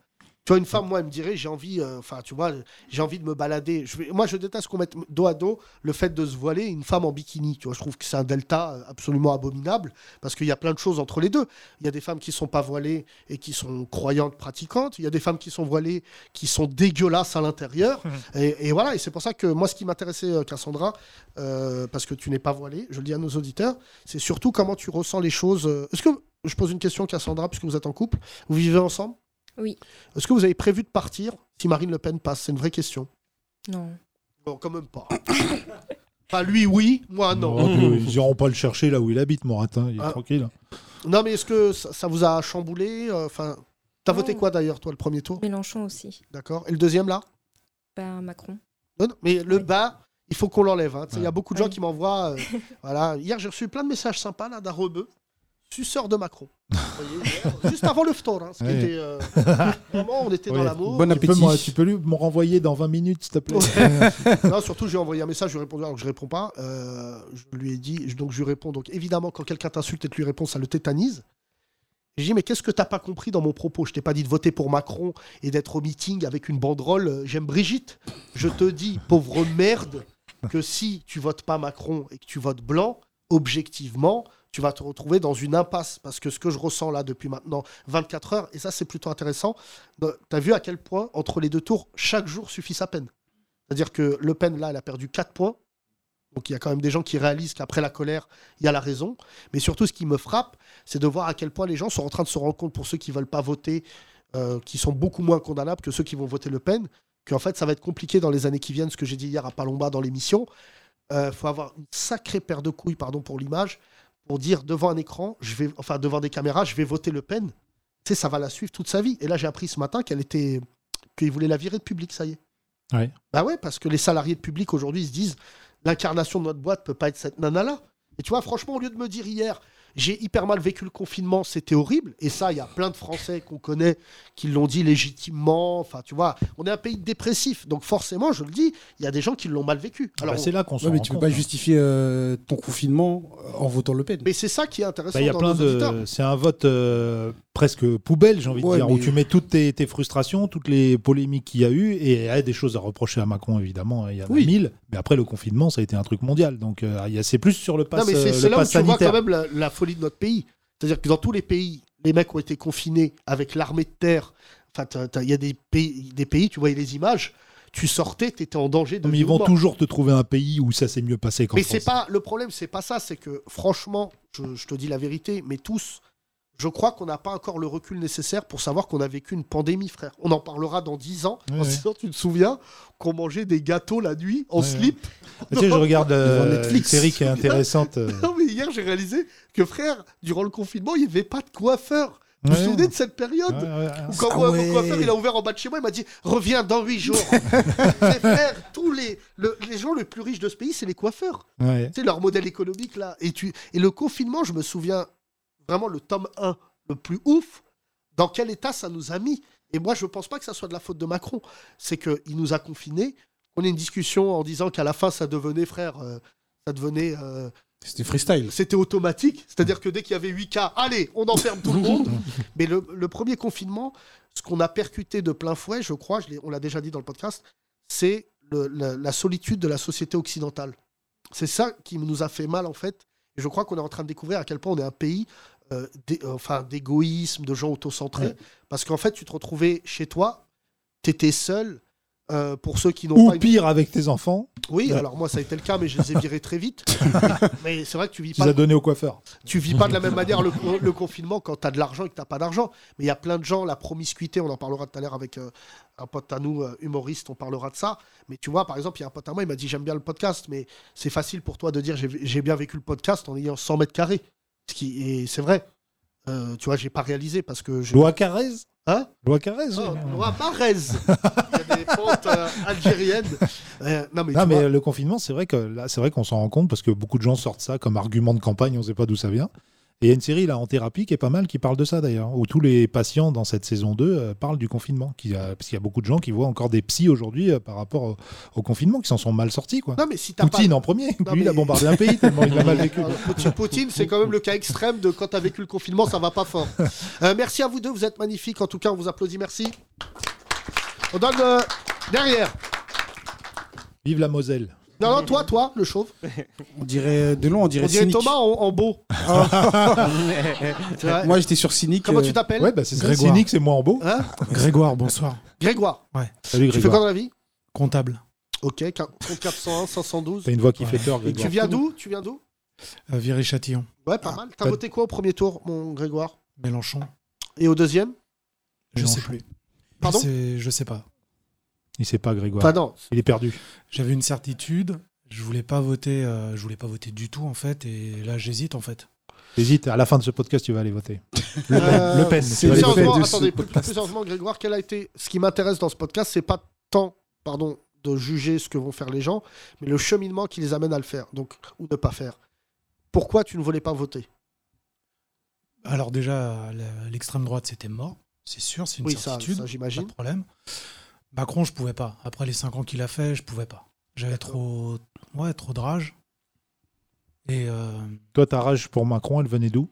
Tu vois, une femme, moi, elle me dirait, j'ai envie, euh, enfin, tu vois, j'ai envie de me balader. Je vais, moi, je déteste qu'on mette dos à dos le fait de se voiler une femme en bikini. Tu vois, je trouve que c'est un delta euh, absolument abominable parce qu'il y a plein de choses entre les deux. Il y a des femmes qui sont pas voilées et qui sont croyantes, pratiquantes. Il y a des femmes qui sont voilées qui sont dégueulasses à l'intérieur. et, et voilà, et c'est pour ça que moi, ce qui m'intéressait, euh, Cassandra, euh, parce que tu n'es pas voilée, je le dis à nos auditeurs, c'est surtout comment tu ressens les choses. Est-ce que je pose une question, Cassandra, puisque vous êtes en couple, vous vivez ensemble? Oui. Est-ce que vous avez prévu de partir si Marine Le Pen passe? C'est une vraie question. Non. Bon, quand même pas. enfin, lui, oui, moi, non. Non, puis, Ils iront pas le chercher là où il habite, Moratin. Il est Ah. tranquille. Non, mais est-ce que ça, ça vous a chamboulé euh, Enfin, t'as voté quoi d'ailleurs, toi, le premier tour? Mélenchon aussi. D'accord. Et le deuxième, là? Bah, Macron. Non, non, Mais le bas, il faut qu'on l'enlève. hein. Il y a beaucoup de gens Oui. qui m'envoient. euh, voilà. Hier, j'ai reçu plein de messages sympas là, d'un rebeu, suceur de Macron. Juste avant le phtor. Hein, ce qui Ouais. était, euh, vraiment, on était dans l'amour. Bon Tu peux, appétit. tu peux lui me renvoyer dans 20 minutes, s'il te plaît non, surtout, je lui ai envoyé un message, je lui ai répondu alors que je réponds pas. Euh, je lui ai dit, donc je lui réponds. Donc évidemment, quand quelqu'un t'insulte et que tu lui réponds, ça le tétanise. J'ai dit, mais qu'est-ce que t'as pas compris dans mon propos? Je t'ai pas dit de voter pour Macron et d'être au meeting avec une banderole euh, J'aime Brigitte. Je te dis, pauvre merde, que si tu votes pas Macron et que tu votes blanc, objectivement, tu vas te retrouver dans une impasse. Parce que ce que je ressens là depuis maintenant 24 heures, et ça c'est plutôt intéressant, tu as vu à quel point, entre les deux tours, chaque jour suffit sa peine. C'est-à-dire que Le Pen, là, elle a perdu 4 points. Donc il y a quand même des gens qui réalisent qu'après la colère, il y a la raison. Mais surtout, ce qui me frappe, c'est de voir à quel point les gens sont en train de se rendre compte, pour ceux qui ne veulent pas voter, euh, qui sont beaucoup moins condamnables que ceux qui vont voter Le Pen, qu'en fait, ça va être compliqué dans les années qui viennent, ce que j'ai dit hier à Palomba dans l'émission. Il faut avoir une sacrée paire de couilles, pardon pour l'image, pour dire devant un écran, je vais, enfin devant des caméras, je vais voter Le Pen. Tu sais, ça va la suivre toute sa vie. Et là, j'ai appris ce matin qu'elle était, qu'il voulait la virer de public, ça y est. Ouais. Bah ouais, parce que les salariés de public aujourd'hui se disent l'incarnation de notre boîte peut pas être cette nana-là. Et tu vois, franchement, au lieu de me dire hier, j'ai hyper mal vécu le confinement, c'était horrible. Et ça, il y a plein de Français qu'on connaît qui l'ont dit légitimement. Enfin, tu vois, on est un pays dépressif. Donc forcément, je le dis, il y a des gens qui l'ont mal vécu. Alors, Bah, c'est là qu'on se Ouais, mais tu peux compte, pas hein. justifier euh, ton confinement en votant Le Pen. Mais c'est ça qui est intéressant Bah, Il y a dans plein de. C'est un vote euh, presque poubelle, j'ai envie Ouais, de dire, où tu mets toutes tes, tes frustrations, toutes les polémiques qu'il y a eu, et il y a des choses à reprocher à Macron, évidemment. Il y en a Oui. mille. Mais après, le confinement, ça a été un truc mondial. Donc, euh, il y a- c'est plus sur le pass, Non, mais c'est euh, là où tu vois quand même la, la folie de notre pays. C'est-à-dire que dans tous les pays, les mecs ont été confinés avec l'armée de terre. Enfin, il y a des pays, des pays, tu voyais les images, tu sortais, tu étais en danger de Mais ils vont mort. toujours te trouver un pays où ça s'est mieux passé qu'en Mais c'est pas le problème, c'est pas ça. C'est que franchement, je, je te dis la vérité, mais tous, je crois qu'on n'a pas encore le recul nécessaire pour savoir qu'on a vécu une pandémie, frère. On en parlera dans 10 ans. En disant, tu te souviens qu'on mangeait des gâteaux la nuit en slip Tu sais, je regarde euh, Devant une Netflix. série qui est intéressante. euh, Non, mais hier, j'ai réalisé que, frère, durant le confinement, il n'y avait pas de coiffeur. Vous vous souvenez de cette période ouais, ouais, ouais. où Quand Ah moi, ouais. mon coiffeur il a ouvert en bas de chez moi, il m'a dit Reviens dans 8 jours. Mais frère, tous les, le- les gens les plus riches de ce pays, c'est les coiffeurs. Sais, leur modèle économique là. Et, tu, et le confinement, je me souviens vraiment le tome 1 le plus ouf, dans quel état ça nous a mis. Et moi, je pense pas que ça soit de la faute de Macron. C'est qu'il nous a confinés. On a une discussion en disant qu'à la fin, ça devenait, frère, euh, ça devenait. euh, C'était freestyle. c'était automatique. C'est-à-dire que dès qu'il y avait 8 cas, allez, on enferme tout le monde. Mais le, le premier confinement, ce qu'on a percuté de plein fouet, je crois, je on l'a déjà dit dans le podcast, c'est la, la solitude de la société occidentale. C'est ça qui nous a fait mal, en fait. Et je crois qu'on est en train de découvrir à quel point on est un pays euh, d'égoïsme, de gens autocentrés. Ouais. Parce qu'en fait, tu te retrouvais chez toi, tu étais seul. euh, pour ceux qui n'ont Ou pas une- pire avec tes enfants, Oui, Ouais. alors moi ça a été le cas, mais je les ai virés très vite. mais c'est vrai que tu vis tu pas les as donnés au coiffeur. tu vis pas de la même manière le, le confinement quand tu as de l'argent et que tu pas d'argent. Mais il y a plein de gens, la promiscuité, on en parlera tout à l'heure avec euh, un pote à nous, euh, humoriste, on parlera de ça. Mais tu vois, par exemple, il y a un pote à moi, il m'a dit j'aime bien le podcast, mais c'est facile pour toi de dire j'ai j'ai bien vécu le podcast en ayant 100 mètres carrés. Ce qui, et c'est vrai. Euh, tu vois, j'ai pas réalisé parce que. Loi Carrez Hein Loi Carrez Oh, oui. Noah Marez. Il y a des pentes euh, algériennes. Euh, non, mais, Non, tu mais vois, le confinement, c'est vrai que là, c'est vrai qu'on s'en rend compte parce que beaucoup de gens sortent ça comme argument de campagne, on ne sait pas d'où ça vient. Et il y a une série là en thérapie qui est pas mal, qui parle de ça d'ailleurs, où tous les patients dans cette saison 2 euh, parlent du confinement, qui, euh, parce qu'il y a beaucoup de gens qui voient encore des psys aujourd'hui euh, par rapport au, au confinement, qui s'en sont mal sortis quoi. non, mais si t'as pas. Poutine en premier, Non, lui il a mais- bombardé un pays tellement il l'a mal vécu. Alors, Poutine, Poutine, c'est quand même le cas extrême de quand t'as vécu le confinement, ça va pas fort. Euh, merci à vous deux, vous êtes magnifiques. En tout cas, on vous applaudit, merci. On donne derrière. Vive la Moselle. Non, non, toi, toi, le chauve. On dirait de long, on dirait On dirait cynique. Thomas en, en beau. Vrai. Moi, j'étais sur cynique. Comment euh, tu t'appelles Ouais, bah c'est ça. Grégoire. Cynique, c'est moi en beau. Hein Grégoire, bonsoir. Grégoire. Salut Tu fais quoi Grégoire. dans la vie Comptable. Ok, 401, 512. T'as une voix qui Ouais. fait peur, Et Grégoire. tu viens d'où Tu viens d'où Euh, Viry-Châtillon. Ouais, pas mal. T'as pas- voté quoi au premier tour, mon Grégoire Mélenchon. Et au deuxième Je sais Mélenchon. plus. Pardon je sais, je sais pas. Il sait pas, Grégoire. Enfin, non. Il est perdu. J'avais une certitude. Je voulais pas voter. euh, je voulais pas voter du tout en fait. Et là, j'hésite en fait. Hésite, à la fin de ce podcast, tu vas aller voter. Le Pen. Euh, Le Pen. c'est attendez, plus, Grégoire, quel a été. Ce qui m'intéresse dans ce podcast, c'est pas tant, pardon, de juger ce que vont faire les gens, mais le cheminement qui les amène à le faire, donc ou ne pas faire. Pourquoi tu ne voulais pas voter? Alors déjà, l'extrême droite, c'était mort. C'est sûr, c'est une Oui, ça, certitude. ça pas j'imagine. de problème. Macron, je pouvais pas. Après les 5 ans qu'il a fait, je pouvais pas. J'avais trop, ouais, trop de rage. Et euh, Toi, ta rage pour Macron, elle venait d'où?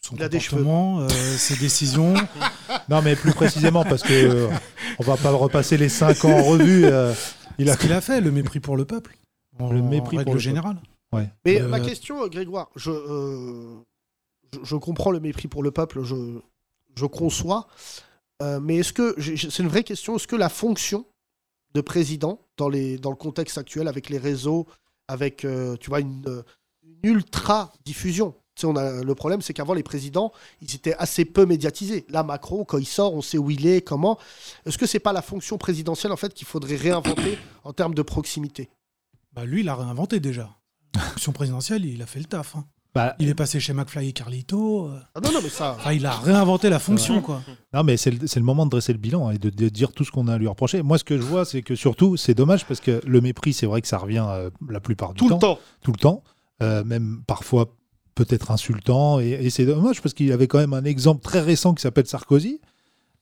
son Il a des comportement, euh, ses décisions. Non, mais plus précisément, parce que euh, on va pas repasser les 5 ans en revue. euh, il a Ce qu'il a fait, le mépris pour le peuple. En, Le mépris en pour le générale. Mais Euh, ma question, Grégoire, je, euh, je, je comprends le mépris pour le peuple, je, je conçois, euh, mais est-ce que, c'est une vraie question, est-ce que la fonction de président, dans, le contexte actuel, avec les réseaux, avec, euh, tu vois, une, une ultra-diffusion tu sais, on a, le problème, c'est qu'avant, les présidents, ils étaient assez peu médiatisés. Là, Macron, quand il sort, on sait où il est, comment. Est-ce que c'est pas la fonction présidentielle, en fait, qu'il faudrait réinventer en termes de proximité? Bah, lui, il a réinventé déjà. La fonction présidentielle, il a fait le taf. hein. Bah, Il est passé chez McFly et Carlito. euh, Ah non, non, mais ça... Enfin, il a réinventé la fonction, quoi. Non, mais c'est le, c'est le moment de dresser le bilan et de, de dire tout ce qu'on a à lui reprocher. Moi, ce que je vois, c'est que surtout, c'est dommage parce que le mépris, c'est vrai que ça revient euh, la plupart du Tout temps. le temps. Tout le temps. Euh, même parfois peut-être insultant. Et, et c'est dommage parce qu'il avait quand même un exemple très récent qui s'appelle Sarkozy,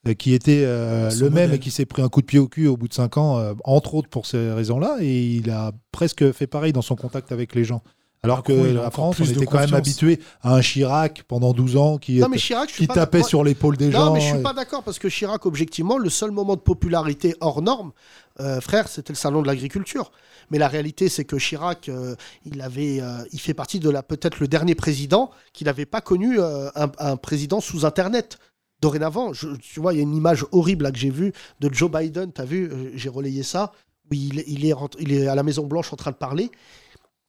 euh, qui était euh, le même et qui s'est pris un coup de pied au cul au bout de cinq ans, euh, entre autres pour ces raisons-là. Et il a presque fait pareil dans son contact avec les gens. Alors Macron, que la France, on était quand même habitué à un Chirac pendant 12 ans qui, Non, mais Chirac, tapait sur l'épaule des Non, gens. mais je suis et- pas d'accord parce que Chirac, objectivement, le seul moment de popularité hors norme, euh, frère, c'était le salon de l'agriculture. Mais la réalité, c'est que Chirac, euh, il avait, euh, il fait partie de la peut-être le dernier président qui n'avait pas connu un, un président sous Internet. Dorénavant, je- tu vois, il y a une image horrible là, que j'ai vue de Joe Biden. T'as vu euh, J'ai relayé ça. Où il, il est, rentré- il est à la Maison Blanche en train de parler.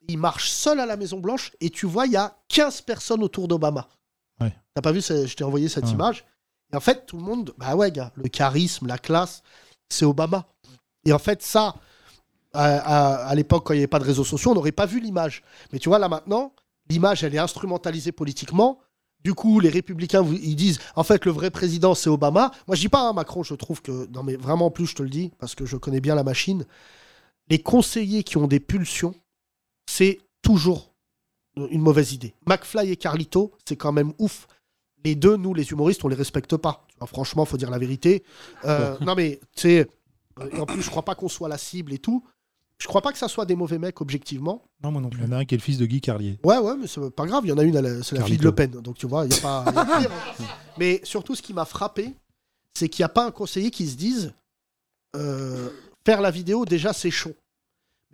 Il marche seul à la Maison Blanche et tu vois, il y a 15 personnes autour d'Obama. Ouais. T'as pas vu Je t'ai envoyé cette Ouais. image. Et en fait, tout le monde, bah ouais, gars, le charisme, la classe, c'est Obama. Et en fait, ça, à, à- à l'époque, quand il n'y avait pas de réseaux sociaux, on n'aurait pas vu l'image. Mais tu vois, là maintenant, l'image, elle est instrumentalisée politiquement. Du coup, les républicains, ils disent, en fait, le vrai président, c'est Obama. Moi, je dis pas, hein, Macron, je trouve que, non, mais vraiment, en plus, je te le dis, parce que je connais bien la machine, les conseillers qui ont des pulsions, c'est toujours une mauvaise idée. McFly et Carlito, c'est quand même ouf. Les deux, nous, les humoristes, on les respecte pas. Vois, franchement, faut dire la vérité. Euh, non, mais, tu sais, euh, en plus, je crois pas qu'on soit la cible et tout. Je crois pas que ça soit des mauvais mecs, objectivement. Non, moi non Il plus. y en a un qui est le fils de Guy Carlier. Ouais, ouais, mais c'est pas grave. Il y en a une, c'est la fille de. Le Pen. Donc, tu vois, il y a pas. il y a pire, hein. mais surtout, ce qui m'a frappé, c'est qu'il n'y a pas un conseiller qui se dise euh, faire la vidéo, déjà, c'est chaud.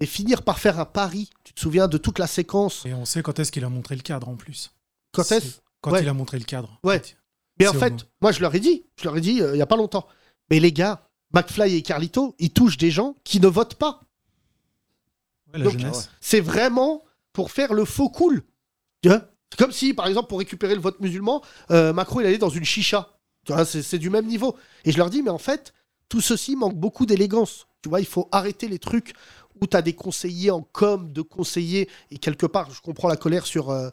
Mais finir par faire un pari, tu te souviens de toute la séquence Et on sait quand est-ce qu'il a montré le cadre en plus. Quand est-ce Quand Ouais. il a montré le cadre. Ouais. Mais en fait, moi, je leur ai dit, je leur ai dit euh, il y a pas longtemps. Mais les gars, McFly et Carlito, ils touchent des gens qui ne votent pas. Ouais, la Donc, jeunesse. C'est vraiment pour faire le faux cool. Tu vois? C'est comme si, par exemple, pour récupérer le vote musulman, euh, Macron, il allait dans une chicha. Tu vois, c'est c'est du même niveau. Et je leur dis, mais en fait, tout ceci manque beaucoup d'élégance. Tu vois, il faut arrêter les trucs où tu as des conseillers en com, de conseillers, et quelque part, je comprends la colère sur, euh,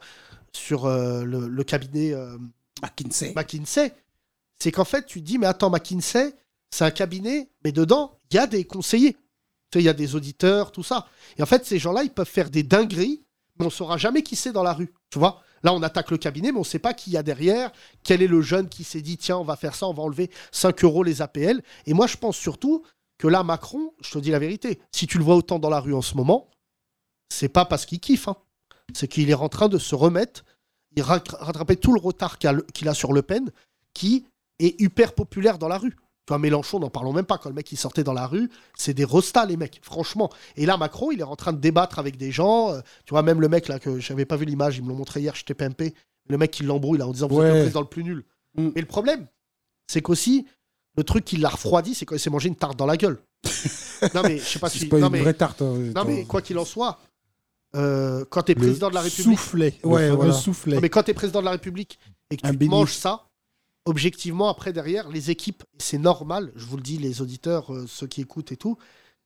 sur euh, le, le cabinet euh, McKinsey. McKinsey. C'est qu'en fait, tu te dis, mais attends, McKinsey, c'est un cabinet, mais dedans, il y a des conseillers. Tu sais, il y a des auditeurs, tout ça. Et en fait, ces gens-là, ils peuvent faire des dingueries, mais on saura jamais qui c'est dans la rue. Tu vois? Là, on attaque le cabinet, mais on sait pas qui y a derrière, quel est le jeune qui s'est dit, tiens, on va faire ça, on va enlever 5 euros les APL. Et moi, je pense surtout que là, Macron, je te dis la vérité, si tu le vois autant dans la rue en ce moment, c'est pas parce qu'il kiffe. hein. C'est qu'il est en train de se remettre, il ra- rattraper tout le retard qu'il a sur Le Pen, qui est hyper populaire dans la rue. Tu vois, Mélenchon, n'en parlons même pas. Quand le mec il sortait dans la rue, c'est des rostas, les mecs, franchement. Et là, Macron, il est en train de débattre avec des gens. euh, tu vois, même le mec là, que j'avais pas vu l'image, ils me l'ont montré hier, j'étais PMP. Le mec qui l'embrouille là en disant Vous êtes Ouais. le président le plus nul. Mais le problème, c'est qu'aussi, le truc qui l'a refroidi, c'est quand il s'est mangé une tarte dans la gueule. non, mais je sais pas si. C'est pas non, une mais... vraie tarte. hein, Non, mais quoi qu'il en soit, euh, quand tu es Le président de la République. soufflet, le Ouais, fameux voilà. soufflet. Non, mais quand tu es président de la République et que Un tu te manges ça, objectivement, après, derrière, les équipes, c'est normal, je vous le dis, les auditeurs, euh, ceux qui écoutent et tout,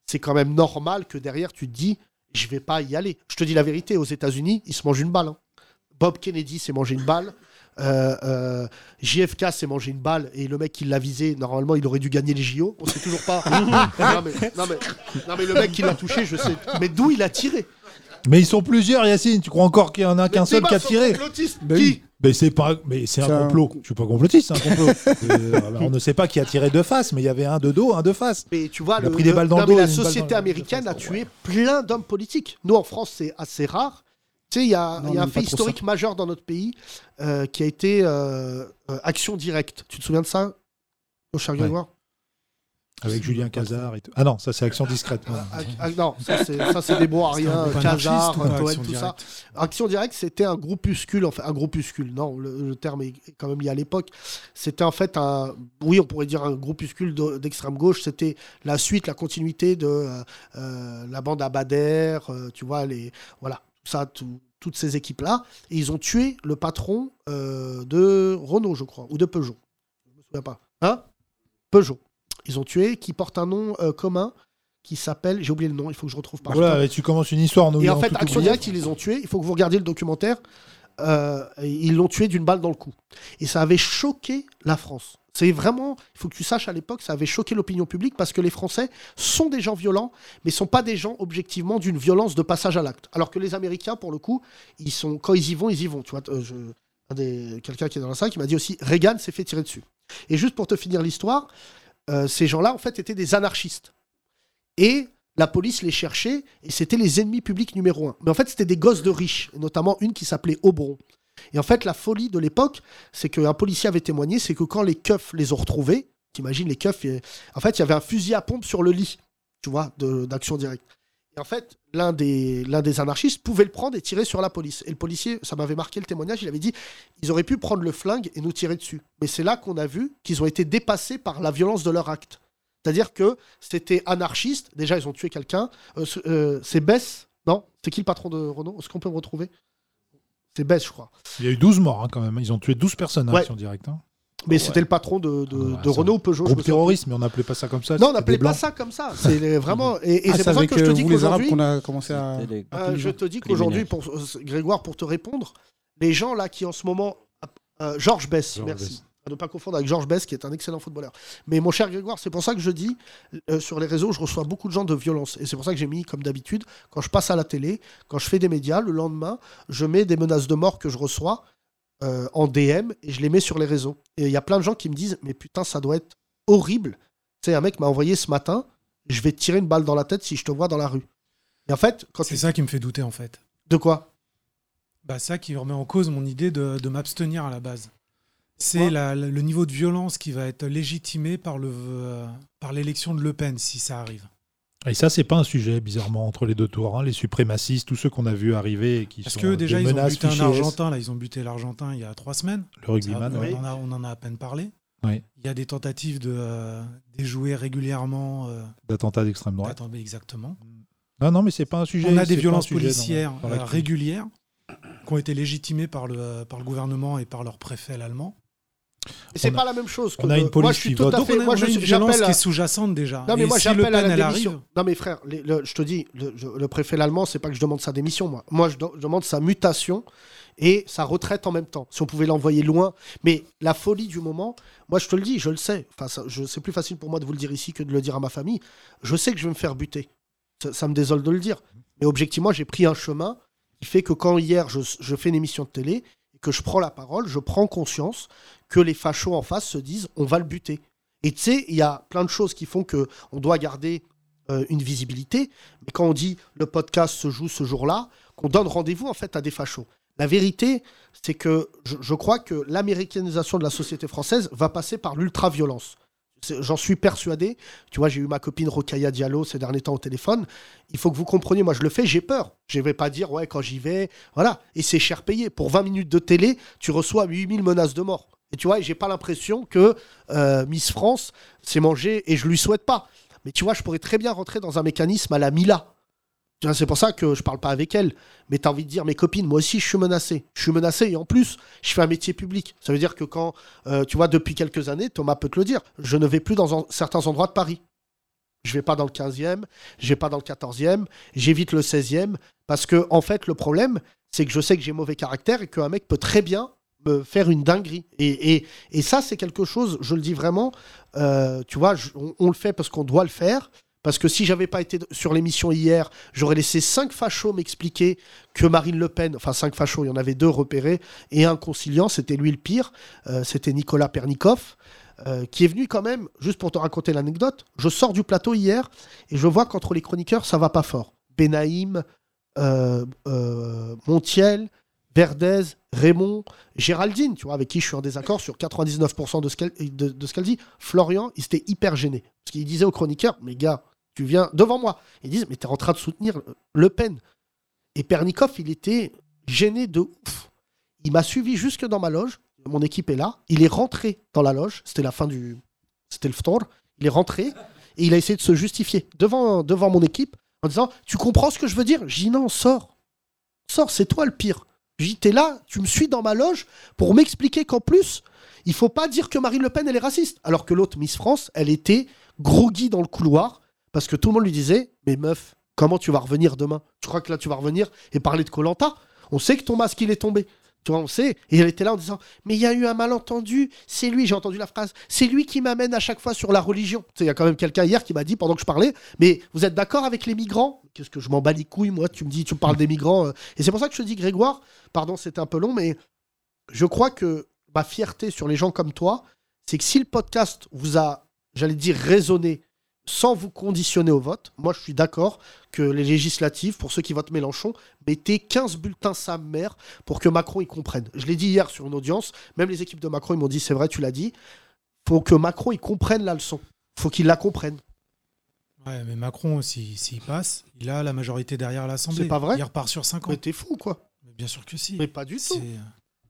c'est quand même normal que derrière, tu te dis, je vais pas y aller. Je te dis la vérité, aux États-Unis, ils se mangent une balle. hein. Bob Kennedy s'est mangé une balle. Euh, euh, JFK s'est mangé une balle et le mec qui l'a visé, normalement, il aurait dû gagner les JO. On sait toujours pas. non, mais, non, mais- non, mais le mec qui l'a touché, je sais. Mais d'où il a tiré Mais ils sont plusieurs, Yacine. Tu crois encore qu'il y en a qu'un seul qui a tiré. Ben Qui oui. Mais c'est pas, mais c'est un complot. Je suis pas complotiste, c'est un complot. Euh, on ne sait pas qui a tiré de face, mais il y avait un de dos, un de face. Mais tu vois, Il a le- pris des le- balles dans le mais dos, la société américaine a tué plein d'hommes politiques. Nous, en France, c'est assez rare. Tu sais, il y a, Non, il y a on un fait historique majeur dans notre pays euh, qui a été euh, euh, Action Directe. Tu te souviens de ça, mon cher Ouais. Avec Julien Cazard et tout. Ah non, ça c'est action discrète. non. Ah, ah, non, ça c'est, des bons à rien, Cazard, Toen, tout ça. Action Directe, c'était un groupuscule, enfin un groupuscule, non, le, le terme est quand même lié à l'époque. C'était en fait un, oui, on pourrait dire un groupuscule de- d'extrême gauche. C'était la suite, la continuité de euh, la bande euh, tu vois, les, voilà, ça, tout- toutes ces équipes-là. Et ils ont tué le patron euh, de Renault, je crois, ou de Peugeot. Je me souviens pas. Hein? Peugeot. Ils ont tué, qui porte un nom euh, commun, qui s'appelle, j'ai oublié le nom, il faut que je retrouve par Voilà, et tu commences une histoire. en et en fait, Action. Directe, ils les ont tués. Il faut que vous regardiez le documentaire. Euh, ils l'ont tué d'une balle dans le cou. Et ça avait choqué la France. C'est vraiment, il faut que tu saches à l'époque, ça avait choqué l'opinion publique parce que les Français sont des gens violents, mais sont pas des gens objectivement d'une violence de passage à l'acte. Alors que les Américains, pour le coup, ils sont, quand ils y vont, ils y vont. Euh, quelqu'un qui est dans la salle qui m'a dit aussi, Reagan s'est fait tirer dessus. Et juste pour te finir l'histoire, euh, ces gens-là, en fait, étaient des anarchistes. Et la police les cherchait, et c'était les ennemis publics numéro un. Mais en fait, c'était des gosses de riches, notamment une qui s'appelait Aubron. Et en fait, la folie de l'époque, c'est qu'un policier avait témoigné, c'est que quand les keufs les ont retrouvés, t'imagines les keufs, en fait, il y avait un fusil à pompe sur le lit, tu vois, d'action directe. Et en fait, l'un des, des anarchistes pouvait le prendre et tirer sur la police. Et le policier, ça m'avait marqué le témoignage, il avait dit, ils auraient pu prendre le flingue et nous tirer dessus. Mais c'est là qu'on a vu qu'ils ont été dépassés par la violence de leur acte. C'est-à-dire que c'était anarchiste. Déjà, ils ont tué quelqu'un. Euh, euh, c'est Bess, non C'est qui le patron de Renault? Est-ce qu'on peut me retrouver? C'est Bess, je crois. Il y a eu 12 morts hein, quand même. Ils ont tué 12 personnes hein, Ouais. Action Directe. hein. Mais c'était le patron de, de, Ouais, de Renault ou Peugeot. Groupe terroriste, mais on n'appelait pas ça comme ça. Non, on n'appelait pas ça comme ça. C'est vraiment. Et, et Ah, c'est pour ça que je te euh, dis vous, les Arabes qu'aujourd'hui. qu'on a commencé à. Euh, je te dis qu'aujourd'hui, pour euh, Grégoire, pour te répondre, les gens là qui en ce moment, euh, Georges Bess, merci. Bess. À ne pas confondre avec Georges Bess, qui est un excellent footballeur. Mais mon cher Grégoire, c'est pour ça que je dis, euh, sur les réseaux, je reçois beaucoup de gens de violence. Et c'est pour ça que j'ai mis, comme d'habitude, quand je passe à la télé, quand je fais des médias, le lendemain, je mets des menaces de mort que je reçois euh, en DM et je les mets sur les réseaux. Et il y a plein de gens qui me disent, mais putain, ça doit être horrible. Tu sais, un mec m'a envoyé ce matin, je vais te tirer une balle dans la tête si je te vois dans la rue. Et en fait, quand C'est tu... ça qui me fait douter en fait. De quoi? Bah ça qui remet en cause mon idée de, de m'abstenir à la base. C'est le niveau de violence qui va être légitimé par euh, par l'élection de Le Pen si ça arrive. Et ça, c'est pas un sujet, bizarrement, entre les deux tours. hein. Les suprémacistes, tous ceux qu'on a vus arriver et qui Parce sont que déjà des ils ont buté un. Argentin, là ils ont buté l'Argentin il y a trois semaines. Le rugbyman, oui. on, en a, on en a à peine parlé. Oui. Il y a des tentatives de euh, déjouer régulièrement. euh, d'attentats d'extrême droite. exactement. Non, non, mais c'est pas un sujet. On a des violences dans- policières dans euh, régulières qui ont été légitimées par le, par le gouvernement et par leur préfet l'allemand. C'est pas la même chose. Que on a une police moi, je suis tout à fait. moi, je a une violence qui est sous-jacente déjà. Non, mais moi, j'appelle à la démission. arrive, Non, mais frère, je te dis, le, préfet allemand, c'est pas que je demande sa démission, moi. Moi, je, demande sa mutation et sa retraite en même temps. Si on pouvait l'envoyer loin. Mais la folie du moment, moi, je te le dis, je le sais. Enfin, c'est plus facile pour moi de vous le dire ici que de le dire à ma famille. Je sais que je vais me faire buter. Ça, ça me désole de le dire. Mais objectivement, j'ai pris un chemin qui fait que quand hier, je, je fais une émission de télé que je prends la parole, je prends conscience que les fachos en face se disent on va le buter. Et tu sais, il y a plein de choses qui font que on doit garder euh, une visibilité. Mais quand on dit le podcast se joue ce jour-là, qu'on donne rendez-vous en fait à des fachos. La vérité, c'est que je, je crois que l'américanisation de la société française va passer par l'ultra-violence. J'en suis persuadé. Tu vois, j'ai eu ma copine Rokaya Diallo ces derniers temps au téléphone. Il faut que vous compreniez, moi je le fais, j'ai peur. Je vais pas dire, ouais, quand j'y vais, voilà. Et c'est cher payé. Pour 20 minutes de télé, tu reçois 8000 menaces de mort. Et tu vois, j'ai pas l'impression que euh, Miss France s'est mangée, et je lui souhaite pas. Mais tu vois, je pourrais très bien rentrer dans un mécanisme à la Mila. C'est pour ça que je parle pas avec elle. Mais tu as envie de dire, mes copines, moi aussi, je suis menacé. Je suis menacé et en plus, je fais un métier public. Ça veut dire que quand, euh, tu vois, depuis quelques années, Thomas peut te le dire, je ne vais plus dans certains endroits de Paris. Je vais pas dans le 15e, je vais pas dans le 14e, j'évite le 16e. Parce que, en fait, le problème, c'est que je sais que j'ai mauvais caractère et qu'un mec peut très bien me faire une dinguerie. Et, ça, c'est quelque chose, je le dis vraiment, euh, tu vois, on le fait parce qu'on doit le faire. Parce que si j'avais pas été sur l'émission hier, j'aurais laissé cinq fachos m'expliquer que Marine Le Pen, enfin cinq fachos, il y en avait deux repérés et un conciliant, c'était lui le pire, euh, c'était Nicolas Pernikov, euh, qui est venu quand même, juste pour te raconter l'anecdote, je sors du plateau hier et je vois qu'entre les chroniqueurs, ça va pas fort. Benaïm, euh, Montiel, Verdez, Raymond, Géraldine, tu vois, avec qui je suis en désaccord sur 99% de ce qu'elle de, de ce qu'elle dit. Florian, il s'était hyper gêné. Parce qu'il disait aux chroniqueurs, mais gars, tu viens devant moi. Ils disent, mais t'es en train de soutenir Le Pen. Et Pernikov, il était gêné de ouf. Il m'a suivi jusque dans ma loge. Mon équipe est là. Il est rentré dans la loge. C'était la fin du. C'était le ftor. Il est rentré et il a essayé de se justifier devant, mon équipe en disant Tu comprends ce que je veux dire? J'ai dit non, sors. Sors, c'est toi le pire. T'es là, tu me suis dans ma loge pour m'expliquer qu'en plus, il faut pas dire que Marine Le Pen, elle est raciste. Alors que l'autre Miss France, elle était groggy dans le couloir parce que tout le monde lui disait Mais meuf, comment tu vas revenir demain? Tu crois que là, tu vas revenir et parler de Colanta? On sait que ton masque, il est tombé. Tu vois, on sait. Et elle était là en disant Mais il y a eu un malentendu. C'est lui, j'ai entendu la phrase. C'est lui qui m'amène à chaque fois sur la religion. Tu sais, il y a quand même quelqu'un hier qui m'a dit pendant que je parlais Mais vous êtes d'accord avec les migrants? Qu'est-ce que je m'en bats les couilles, moi? Tu me dis, tu me parles des migrants. euh. Et c'est pour ça que je te dis, Grégoire, pardon, c'était un peu long, mais je crois que ma fierté sur les gens comme toi, c'est que si le podcast vous a, j'allais dire, raisonné sans vous conditionner au vote, moi je suis d'accord que les législatives, pour ceux qui votent Mélenchon, mettez 15 bulletins sa mère pour que Macron y comprenne. Je l'ai dit hier sur une audience, même les équipes de Macron, ils m'ont dit, c'est vrai, tu l'as dit, faut que Macron y comprenne la leçon. faut qu'il la comprenne. Ouais, mais Macron, s'il s'il passe, il a la majorité derrière l'Assemblée. C'est pas vrai Il repart sur 5 ans. Mais t'es fou, quoi. Mais bien sûr que si. Mais pas du tout. C'est-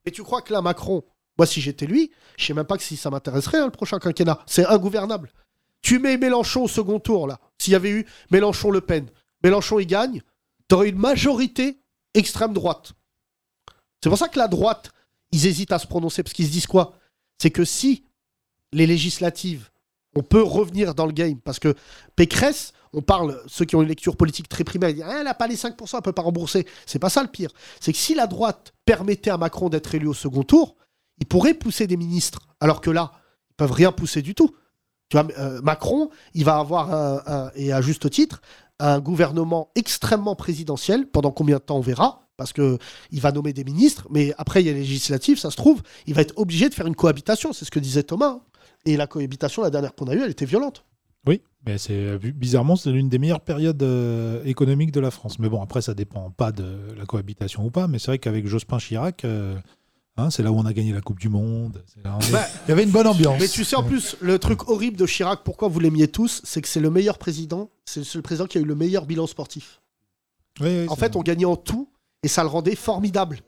Et tu crois que là, Macron, moi, si j'étais lui, je sais même pas que si ça m'intéresserait, hein, le prochain quinquennat. C'est ingouvernable. Tu mets Mélenchon au second tour, là. S'il y avait eu Mélenchon-Le Pen, Mélenchon, il gagne, t'aurais une majorité extrême droite. C'est pour ça que la droite, ils hésitent à se prononcer, parce qu'ils se disent quoi? C'est que si les législatives, on peut revenir dans le game, parce que Pécresse, on parle, ceux qui ont une lecture politique très primaire, ils disent Ah, elle n'a pas les 5%, elle peut pas rembourser. C'est pas ça le pire. C'est que si la droite permettait à Macron d'être élu au second tour, il pourrait pousser des ministres. Alors que là, ils peuvent rien pousser du tout. Tu vois, euh, Macron, il va avoir, et à juste titre, un gouvernement extrêmement présidentiel. Pendant combien de temps, on verra Parce que il va nommer des ministres, mais après, il y a les législatives, ça se trouve, il va être obligé de faire une cohabitation. C'est ce que disait Thomas. hein. Et la cohabitation, la dernière qu'on a eue, elle était violente. Oui, mais c'est euh, bizarrement c'est l'une des meilleures périodes euh, économiques de la France. Mais bon, après ça dépend pas de la cohabitation ou pas. Mais c'est vrai qu'avec Jospin Chirac, hein, c'est là où on a gagné la Coupe du Monde. Bah, Il y avait une bonne ambiance. Mais tu sais, en plus, le truc horrible de Chirac, pourquoi vous l'aimiez tous, c'est que c'est le meilleur président, c'est le président qui a eu le meilleur bilan sportif. Oui, oui, En fait, on gagnait en tout et ça le rendait formidable.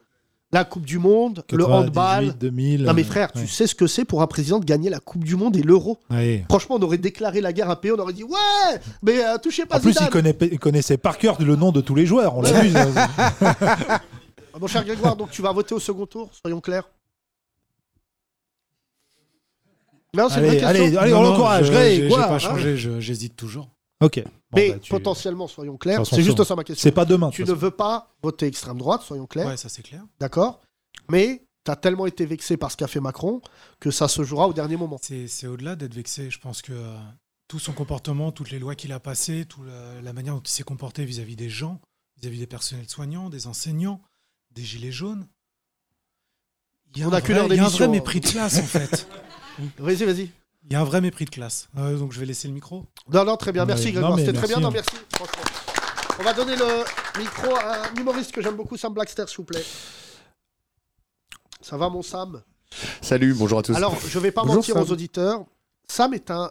La Coupe du Monde, le 98, handball. 2000. Non mais euh, frère, ouais. tu sais ce que c'est pour un président de gagner la Coupe du Monde et l'Euro Ouais. Franchement, on aurait déclaré la guerre à un pays, on aurait dit ouais, mais euh, touchez pas En plus, Zidane. il, connaît- il connaissait par cœur le nom de tous les joueurs. On l'a vu. Ah, Mon cher Grégoire, donc tu vas voter au second tour, soyons clairs. Non, c'est une vraie Allez, question. allez, allez, on Non, l'encourage. je- Greg, j'ai- J'ai quoi, pas hein. changé, je- j'hésite toujours. Ok. Bon, mais bah, tu- potentiellement, soyons clairs, c'est juste ça ma question. C'est pas demain. de Tu toute ne façon. veux pas voter extrême droite, soyons clairs. Ouais, ça c'est clair. D'accord Mais tu as tellement été vexé par ce qu'a fait Macron que ça se jouera au dernier moment. C'est c'est au-delà d'être vexé. Je pense que euh, tout son comportement, toutes les lois qu'il a passées, toute la, la manière dont il s'est comporté vis-à-vis des gens, vis-à-vis des personnels soignants, des enseignants, des gilets jaunes. Il y a On un a vrai- il y a un vrai mépris de classe en fait. Vas-y, vas-y. Il y a un vrai mépris de classe. Euh, donc je vais laisser le micro. Non, non, très bien, merci Ouais, Grégoire. C'était très bien, merci, non, merci. Franchement. On va donner le micro à un humoriste que j'aime beaucoup, Sam Blackster, s'il vous plaît. Ça va, mon Sam? Salut, bonjour à tous. Alors, je vais pas Bonjour, mentir Sam. aux auditeurs. Sam est un.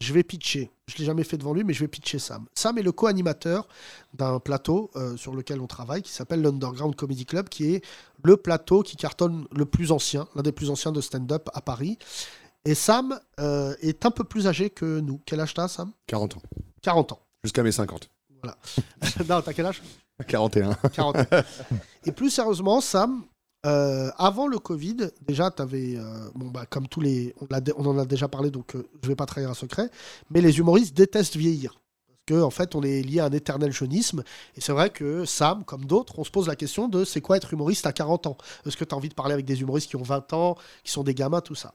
Je vais pitcher. Je l'ai jamais fait devant lui, mais je vais pitcher Sam. Sam est le co-animateur d'un plateau euh, sur lequel on travaille, qui s'appelle l'Underground Comedy Club, qui est le plateau qui cartonne le plus ancien, l'un des plus anciens de stand-up à Paris. Et Sam euh, est un peu plus âgé que nous. Quel âge t'as, Sam? 40 ans. 40 ans. Jusqu'à mes 50. Voilà. non, t'as quel âge? 41. 40. Et plus sérieusement, Sam, euh, avant le Covid, déjà, tu avais, bon, bah, comme tous les. On, en a déjà parlé, donc euh, je vais pas trahir un secret, mais les humoristes détestent vieillir. Parce qu'en en fait, on est lié à un éternel jeunisme. Et c'est vrai que Sam, comme d'autres, on se pose la question de c'est quoi être humoriste à 40 ans? Est-ce que tu as envie de parler avec des humoristes qui ont 20 ans, qui sont des gamins, tout ça?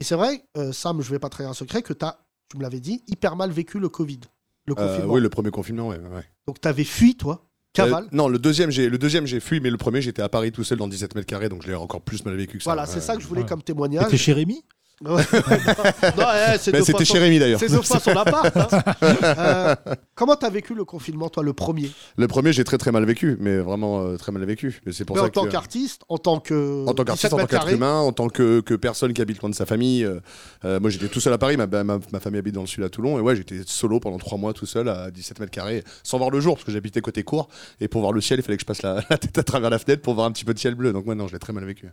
Et c'est vrai, euh, Sam, je vais pas trahir un secret, que tu as, tu me l'avais dit, hyper mal vécu le Covid. Le Euh, confinement. oui, le premier confinement, ouais. ouais. Donc tu avais fui, toi, cavale. Euh, non, le deuxième, j'ai le deuxième, j'ai fui, mais le premier, j'étais à Paris tout seul dans 17 mètres carrés, donc je l'ai encore plus mal vécu que ça. Voilà, c'est ça que je voulais Ouais. comme témoignage. T'es chez Rémi? non, Mais deux c'était chez Rémi, d'ailleurs. C'est deux fois son appart. hein. Euh, comment t'as vécu le confinement, toi, le premier? Le premier, j'ai très très mal vécu, mais vraiment euh, très mal vécu. Mais c'est pour Mais ça en tant qu'artiste, en tant que. En tant qu'artiste, 17 en tant mètres qu'être carrés, humain, en tant que, que personne qui habite loin de sa famille. euh, euh, moi, j'étais tout seul à Paris. Ma, ma, ma famille habite dans le sud à Toulon. Et ouais, j'étais solo pendant trois mois tout seul à 17 mètres carrés, sans voir le jour, parce que j'habitais côté cour. Et pour voir le ciel, il fallait que je passe la, la tête à travers la fenêtre pour voir un petit peu de ciel bleu. Donc, moi, non, je l'ai très mal vécu.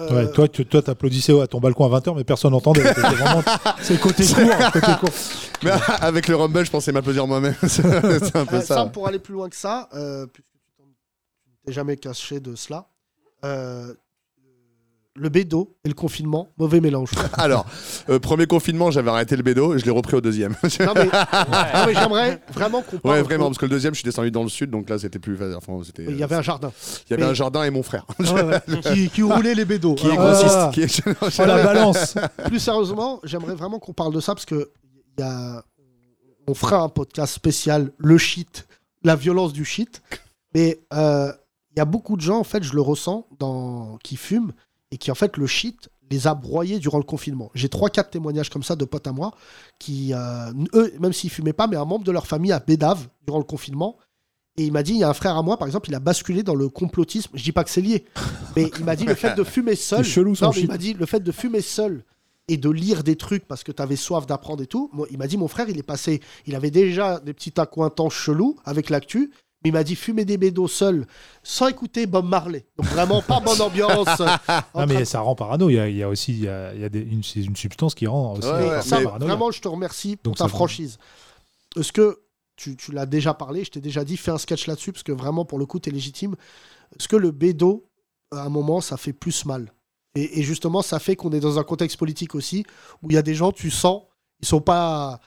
Euh, Ouais, toi, tu toi, t'applaudissais à ton balcon à 20h, mais personne n'entendait. C'était vraiment- C'est le côté court. côté court. Mais avec le Rumble, je pensais m'applaudir moi-même. c'est c'est un peu euh, ça. Sam, pour aller plus loin que ça, euh, puisque tu t'es jamais caché de cela, euh, le bédo et le confinement, mauvais mélange. Alors, euh, premier confinement, j'avais arrêté le bédo, je l'ai repris au deuxième. non, mais, non, mais j'aimerais vraiment qu'on parle. Ouais, vraiment, parce que le deuxième, je suis descendu dans le sud, donc là, c'était plus. Enfin, c'était. Il y avait un jardin. Il y avait Mais- un jardin et mon frère. Ouais, ouais, qui, qui roulait les bédos. Qui est Alors, grossiste. euh, qui est- Oh, la balance. Plus sérieusement, j'aimerais vraiment qu'on parle de ça parce que y a... on fera un podcast spécial, le shit, la violence du shit. Mais euh, il y a beaucoup de gens, en fait, je le ressens, dans... qui fument et qui, en fait, le shit les a broyés durant le confinement. J'ai trois, quatre témoignages comme ça de potes à moi qui, euh, eux, même s'ils fumaient pas, mais un membre de leur famille a bédave durant le confinement. Et il m'a dit, il y a un frère à moi, par exemple, il a basculé dans le complotisme. Je dis pas que c'est lié, mais il m'a dit le fait de fumer seul. Chelou, Non, il m'a dit le fait de fumer seul et de lire des trucs parce que tu avais soif d'apprendre et tout. Moi, il m'a dit mon frère, il est passé, il avait déjà des petits accointances chelous avec l'actu. Mais il m'a dit fumer des bédos seul sans écouter Bob Marley. Donc vraiment pas bonne ambiance. Non, mais ça rend parano. Il y a, il y a aussi il y a, il y a des- une, c'est une substance qui rend aussi Ouais, euh, ouais, paranoïaque. vraiment, je te remercie pour Donc, ta franchise. Est-ce que tu, tu l'as déjà parlé, je t'ai déjà dit, fais un sketch là-dessus, parce que vraiment, pour le coup, tu es légitime. Est-ce que le bédo, à un moment, ça fait plus mal? Et, et justement, ça fait qu'on est dans un contexte politique aussi, où il y a des gens, tu sens, ils sont pas.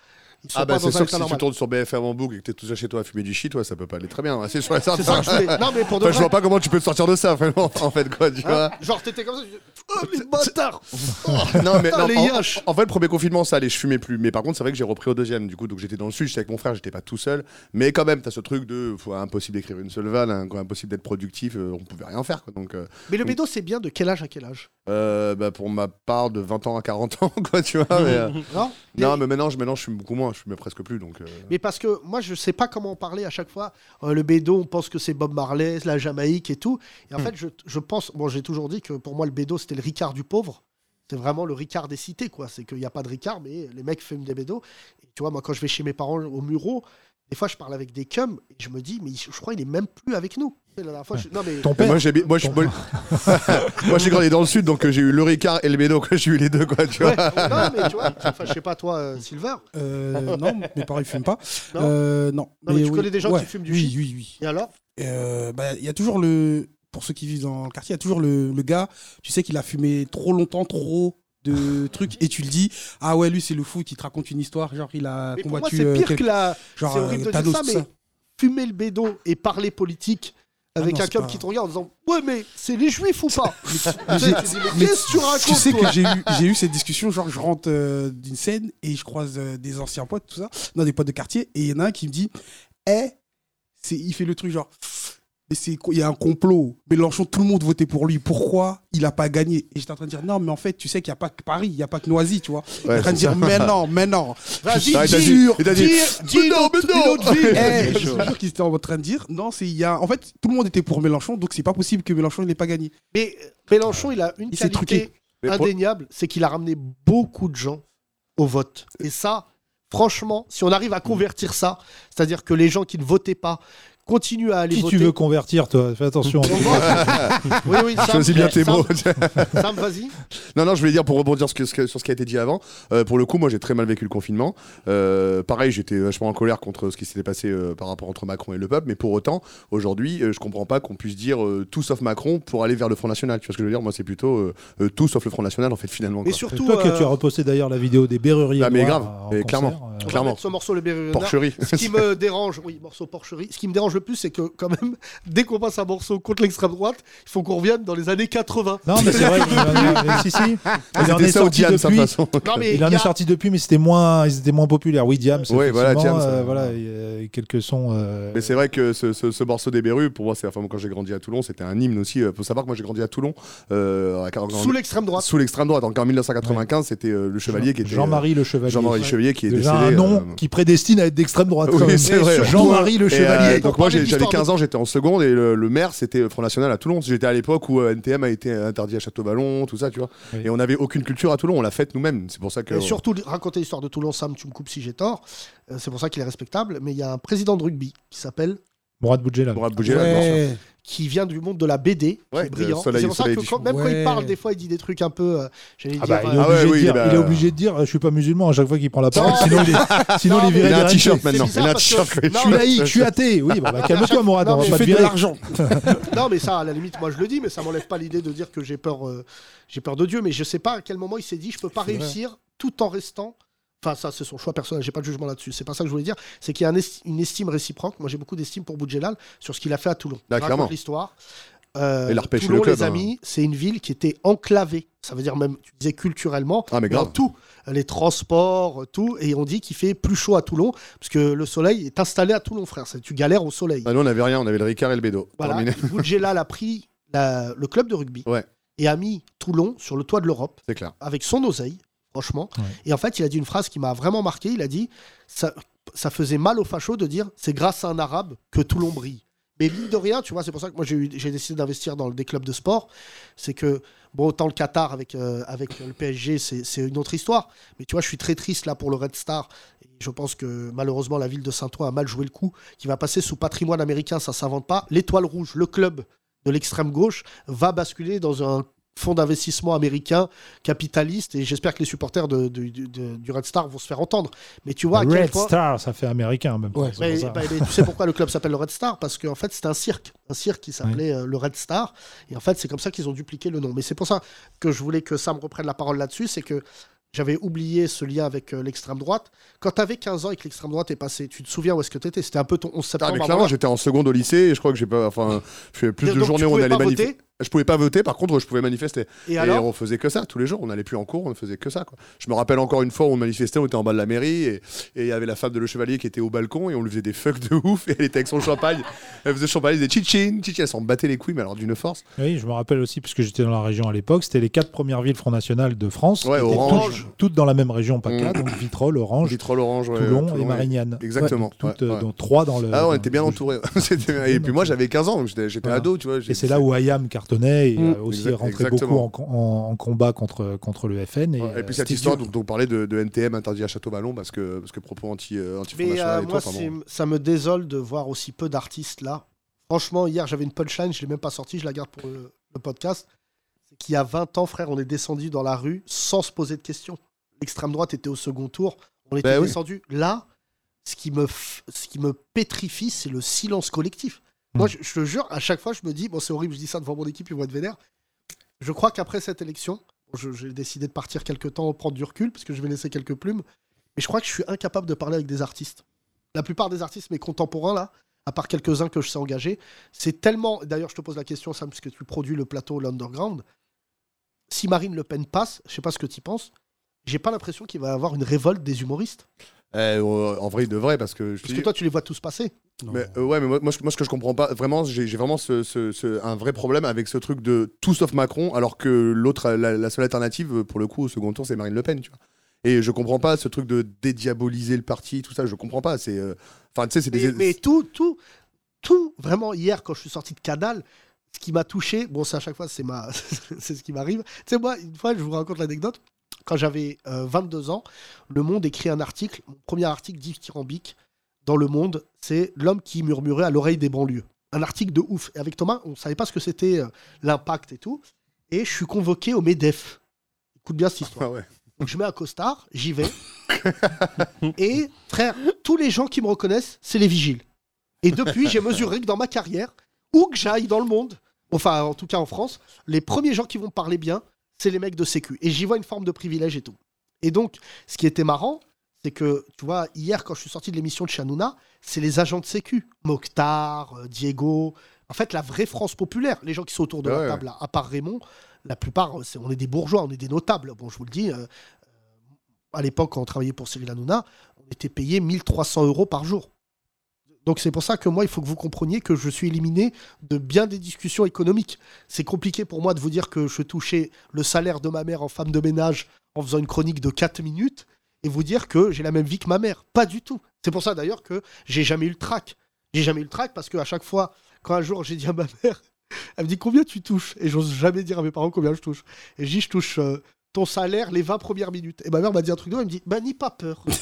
Ah bah c'est sûr que si tu tournes sur BFM en boucle et que t'es tout seul chez toi à fumer du shit, ouais, ça peut pas aller très bien. C'est. C'est ça que Non, mais pour de Enfin, je vois pas comment tu peux te sortir de ça, vraiment, en fait, quoi, tu Hein vois. Genre, t'étais comme ça, tu oh les bâtards non, mais non, les en, en fait, le premier confinement, ça allait, je fumais plus. Mais par contre, c'est vrai que j'ai repris au deuxième, du coup, donc j'étais dans le sud, j'étais avec mon frère, j'étais pas tout seul. Mais quand même, t'as ce truc de, faut, impossible d'écrire une seule vanne, hein, impossible d'être productif, euh, on pouvait rien faire, quoi. Donc, euh, Mais le donc, bédo, c'est bien de quel âge à quel âge? Euh, bah, pour ma part, de 20 ans à 40 ans, quoi, tu vois. Mais, euh, Non? Non, mais maintenant, je, maintenant, je fume beaucoup moins, je fume presque plus, donc. euh, Mais parce que moi, je sais pas comment en parler à chaque fois. Euh, le bédo, on pense que c'est Bob Marley, la Jamaïque et tout. Et en Hmm. fait, je, je pense. Bon, j'ai toujours dit que pour moi, le bédo, c'était le Ricard du pauvre. C'est vraiment le Ricard des cités, quoi. C'est qu'il n'y a pas de Ricard, mais les mecs fument des bédos. Et tu vois, moi, quand je vais chez mes parents au Muro, des fois, je parle avec des cums et je me dis, mais je crois qu'il est même plus avec nous. La dernière fois, je- Non, mais. Ton père Moi, j'ai, moi, je, moi, moi, j'ai grandi dans le sud, donc j'ai eu le Ricard et le Bédo. J'ai eu les deux, quoi, tu Ouais, vois. non, mais tu vois, enfin, je sais pas, toi, euh, Silver. Euh, non, mes parents ils fument pas. Non Euh, non. Non, mais tu oui. connais des gens Ouais, qui fument du oui, shit Oui, oui. Et alors Euh, bah, Il y a toujours le. Pour ceux qui vivent dans le quartier, il y a toujours le, le gars, tu sais, qu'il a fumé trop longtemps, trop de trucs, et tu le dis, ah ouais, lui c'est le fou qui te raconte une histoire, genre il a Mais pour moi, combattu. c'est euh, pire que la. genre, C'est horrible euh, de dire ça, mais fumer le bédo et parler politique avec Ah non, un cum pas- qui te regarde en disant Ouais, mais c'est les juifs ou pas? Tu sais, Mais tu j'ai- dis, Mais mais qu'est-ce que tu racontes Tu sais toi? que j'ai eu, j'ai eu cette discussion, genre je rentre euh, d'une scène et je croise euh, des anciens potes, tout ça, non, des potes de quartier, et il y en a un qui me dit, eh, c'est, il fait le truc genre, mais il y a un complot, Mélenchon, tout le monde votait pour lui, pourquoi il a pas gagné? Et j'étais en train de dire, non, mais en fait, tu sais qu'il n'y a pas que Paris, il n'y a pas que Noisy, tu vois. il est Ouais, en train de dire, ça. mais non, mais non. Vas-y, il il t'a dit, dis- dis mais non, une autre- mais non. une autre ville. Eh, je suis sûr qu'ils étaient en train de dire, non, c'est, il y a, en fait, tout le monde était pour Mélenchon, donc c'est pas possible que Mélenchon n'ait pas gagné. Mais euh, Mélenchon, il a une Il qualité indéniable c'est qu'il a ramené beaucoup de gens au vote. Et ça, franchement, si on arrive à convertir ça, c'est-à-dire que les gens qui ne votaient pas continuent à aller Qui voter. tu veux convertir, toi? Fais attention. oui, oui, Sam, Choisis bien tes Sam, mots. Sam, vas-y. Non, non, je voulais dire pour rebondir sur ce, que- sur ce qui a été dit avant. euh, pour le coup, moi, j'ai très mal vécu le confinement. Euh, pareil, j'étais vachement en colère contre ce qui s'était passé euh, par rapport entre Macron et le peuple. Mais pour autant, aujourd'hui, euh, je comprends pas qu'on puisse dire euh, tout sauf Macron pour aller vers le Front National. Tu vois ce que je veux dire? Moi, c'est plutôt tout sauf le Front National, en fait, finalement. Mais quoi. surtout, toi que tu as reposté d'ailleurs la vidéo des Berruriers. Ah, mais grave, mais concert, clairement. euh, Clairement. ce morceau, le Berry Porcherie. Ce qui me dérange, oui, morceau porcherie. Ce qui me dérange le plus, c'est que quand même, dès qu'on passe un morceau contre l'extrême droite, il faut qu'on revienne dans les années 80. Non, mais c'est vrai. est- si, si. Il en est sorti Diam, depuis. toute façon. Non, mais Il en est sorti depuis, mais c'était moins, ils étaient moins populaires. Oui, Diam, Ouais, voilà, Diam, euh, voilà, il y a quelques sons. euh, Mais c'est vrai que ce, ce- ce morceau des Berus, pour moi, c'est enfin, quand j'ai grandi à Toulon, c'était un hymne aussi. Il faut savoir que moi j'ai grandi à Toulon. euh, à- Sous l'extrême droite. Sous l'extrême droite. Donc en 1995, c'était euh, le Chevalier qui était. Jean-Marie Le Chevalier. Jean-Marie. Chevalier qui est Déjà décédé. un nom euh, qui prédestine à être d'extrême droite. Oui, c'est vrai. Jean-Marie Le euh, Chevalier. donc moi j'avais d'histoire 15 ans, j'étais en seconde et le, le maire c'était Front National à Toulon. J'étais à l'époque où euh, NTM a été interdit à Château-Vallon, tout ça, tu vois. Oui. Et on n'avait aucune culture à Toulon, on l'a faite nous-mêmes. C'est pour ça que. Et surtout, raconter l'histoire de Toulon, Sam, tu me coupes si j'ai tort. Euh, c'est pour ça qu'il est respectable. Mais il y a un président de rugby qui s'appelle, Mourad Boudjelal. Mourad Boudjelal, bien sûr. Ouais. Qui vient du monde de la BD, qui Ouais, est brillant. C'est pour ça que quand- même quand il parle, des fois, il dit des trucs un peu. euh, J'allais Ah dire. bah, il, est euh, Ah ouais, obligé de oui, dire, bah- il est obligé de dire, euh, je suis pas musulman à chaque fois qu'il prend la parole, Non. sinon il est, sinon Non, il est viré Il a un t-shirt maintenant. Il a un t-shirt. Je suis laïque, je suis athée. Oui, bon, bah, calme-toi, Mourad, Non, on va pas Tu te fais de virer. l'argent. Non, mais ça, à la limite, moi je le dis, mais ça m'enlève pas l'idée de dire que j'ai peur, euh, j'ai peur de Dieu. Mais je sais pas à quel moment il s'est dit, je peux pas réussir tout en restant. Enfin, ça, c'est son choix personnel. J'ai pas de jugement là-dessus. C'est pas ça que je voulais dire. C'est qu'il y a un esti- une estime réciproque. Moi, j'ai beaucoup d'estime pour Boudjelal sur ce qu'il a fait à Toulon. Il raconte l'histoire. Euh, Il a repêché Toulon, le club, les hein. amis, c'est une ville qui était enclavée. Ça veut dire même, tu disais culturellement, Ah, mais dans grave. tout, les transports, tout. Et on dit qu'il fait plus chaud à Toulon parce que le soleil est installé à Toulon, frère. C'est- Tu galères au soleil. Bah, nous on avait rien, on avait le Ricard et le Bédo. Voilà. Boudjelal a pris la- le club de rugby Ouais. et a mis Toulon sur le toit de l'Europe C'est clair. avec son oseille, franchement. Ouais. Et en fait, il a dit une phrase qui m'a vraiment marqué. Il a dit ça, ça faisait mal aux fachos de dire c'est grâce à un arabe que Toulon brille. Mais mine de rien, tu vois, c'est pour ça que moi j'ai décidé d'investir dans des clubs de sport. C'est que, bon, autant le Qatar avec, euh, avec le PSG, c'est une autre histoire. Mais tu vois, je suis très triste là pour le Red Star. Et je pense que malheureusement, la ville de Saint-Ouen a mal joué le coup, qui va passer sous patrimoine américain, ça s'invente pas. L'Étoile Rouge, le club de l'extrême gauche, va basculer dans un fonds d'investissement américain capitaliste et j'espère que les supporters de, de- de- de- du Red Star vont se faire entendre. Mais tu vois à quel Red point... Star, ça fait américain même. Ouais. c'est Mais- pour ça. bah, mais tu sais pourquoi le club s'appelle le Red Star? Parce qu'en fait, c'était un cirque. Un cirque qui s'appelait euh, le Red Star. Et en fait, c'est comme ça qu'ils ont dupliqué le nom. Mais c'est pour ça que je voulais que Sam reprenne la parole là-dessus. C'est que j'avais oublié ce lien avec euh, l'extrême droite. Quand tu avais 15 ans et que l'extrême droite est passée, tu te souviens où est-ce que tu étais C'était un peu ton 11 Ah, septembre. mais avant clairement, j'étais en seconde au lycée et je crois que j'ai pas. Enfin, je fais plus Donc, de tu journées où on allait manifester. Je pouvais pas voter, par contre, je pouvais manifester. Et alors on faisait que ça tous les jours. On n'allait plus en cours, on ne faisait que ça. Quoi. Je me rappelle encore une fois où on manifestait, on était en bas de la mairie et et il y avait la femme de Le Chevalier qui était au balcon et on lui faisait des fucks de ouf et elle était avec son champagne. Elle faisait champagne, elle disait chichin, chichin, elle s'en battait les couilles, mais alors d'une force. Oui, je me rappelle aussi, parce que j'étais dans la région à l'époque, c'était les quatre premières villes Front National de France. Ouais, Orange. Toutes, toutes dans la même région PACA, Mm. donc Vitrolles, Orange, Vitrolles orange, ouais, Toulon, et. Marignane. Exactement. Ouais, toutes, ouais, euh, ouais. dont trois dans le. Ah, on dans- était bien entourés. Et puis moi, j'avais 15 ans, donc j'étais ado, tu vois. Et c'est là où Ayam cartonnait et Mm. euh, aussi Exact- rentrait exactement. beaucoup en, com- en- en combat contre, contre le FN. Et, Ouais, et euh, puis cette c'était histoire dont on parlait de, de NTM interdit à Château-Vallon parce que, parce que propos anti, euh, anti Mais euh, et moi, enfin bon. ça me désole de voir aussi peu d'artistes là. Franchement, hier, j'avais une punchline, je l'ai même pas sortie, je la garde pour le, le podcast. C'est qu'il y a 20 ans, frère, on est descendu dans la rue sans se poser de questions. L'extrême droite était au second tour, on était Ben oui. descendu. Là, ce qui me, f- ce qui me pétrifie, c'est le silence collectif. Moi, je, je te jure, à chaque fois, je me dis, bon, c'est horrible, je dis ça devant mon équipe, ils vont être vénères. Je crois qu'après cette élection, j'ai décidé de partir quelques temps, prendre du recul, parce que je vais laisser quelques plumes. Mais je crois que je suis incapable de parler avec des artistes. La plupart des artistes, mes contemporains, là, à part quelques-uns que je sais engager, c'est tellement. D'ailleurs, je te pose la question, Sam, puisque tu produis le plateau L'Underground. Si Marine Le Pen passe, je sais pas ce que tu penses, j'ai pas l'impression qu'il va y avoir une révolte des humoristes. Eh, euh, en vrai, il devrait parce que. Je Parce dis- que toi, tu les vois tous passer. Mais, euh, ouais, mais moi, moi, ce- moi, ce que je comprends pas, vraiment, j'ai vraiment ce, ce- ce- un vrai problème avec ce truc de tout sauf Macron, alors que l'autre, la, la seule alternative, pour le coup, au second tour, c'est Marine Le Pen, tu vois. Et je comprends pas ce truc de dédiaboliser le parti, tout ça, je comprends pas. C'est. euh, Enfin, tu sais, c'est des. Mais, mais tout, tout, tout, vraiment, hier, quand je suis sorti de Canal, ce qui m'a touché, bon, c'est à chaque fois, c'est ma... c'est ce qui m'arrive. Tu sais, moi, une fois, je vous raconte l'anecdote. Quand j'avais euh, 22 ans, Le Monde écrit un article, mon premier article dithyrambique dans Le Monde, c'est L'homme qui murmurait à l'oreille des banlieues. Un article de ouf. Et avec Thomas, on ne savait pas ce que c'était euh, l'impact et tout. Et je suis convoqué au MEDEF. Écoute bien cette histoire. Donc je mets un costard, j'y vais. et frère, tous les gens qui me reconnaissent, c'est les vigiles. Et depuis, j'ai mesuré que dans ma carrière, où que j'aille dans le monde, enfin en tout cas en France, les premiers gens qui vont me parler bien, c'est les mecs de Sécu. Et j'y vois une forme de privilège et tout. Et donc, ce qui était marrant, c'est que, tu vois, hier, quand je suis sorti de l'émission de Chanouna, c'est les agents de Sécu. Mokhtar, euh, Diego. En fait, la vraie France populaire. Les gens qui sont autour de Ouais, la table, là, à part Raymond, la plupart, euh, on est des bourgeois, on est des notables. Bon, je vous le dis, euh, à l'époque, quand on travaillait pour Cyril Hanouna, on était payé 1300 euros par jour. Donc c'est pour ça que moi, il faut que vous compreniez que je suis éliminé de bien des discussions économiques. C'est compliqué pour moi de vous dire que je touchais le salaire de ma mère en femme de ménage en faisant une chronique de 4 minutes et vous dire que j'ai la même vie que ma mère. Pas du tout. C'est pour ça d'ailleurs que j'ai jamais eu le trac. J'ai jamais eu le trac parce qu'à chaque fois, quand un jour j'ai dit à ma mère, elle me dit combien tu touches? Et j'ose jamais dire à mes parents combien je touche. Et je dis je touche euh, ton salaire les 20 premières minutes. Et ma mère m'a dit un truc de elle me dit bah n'aie pas peur.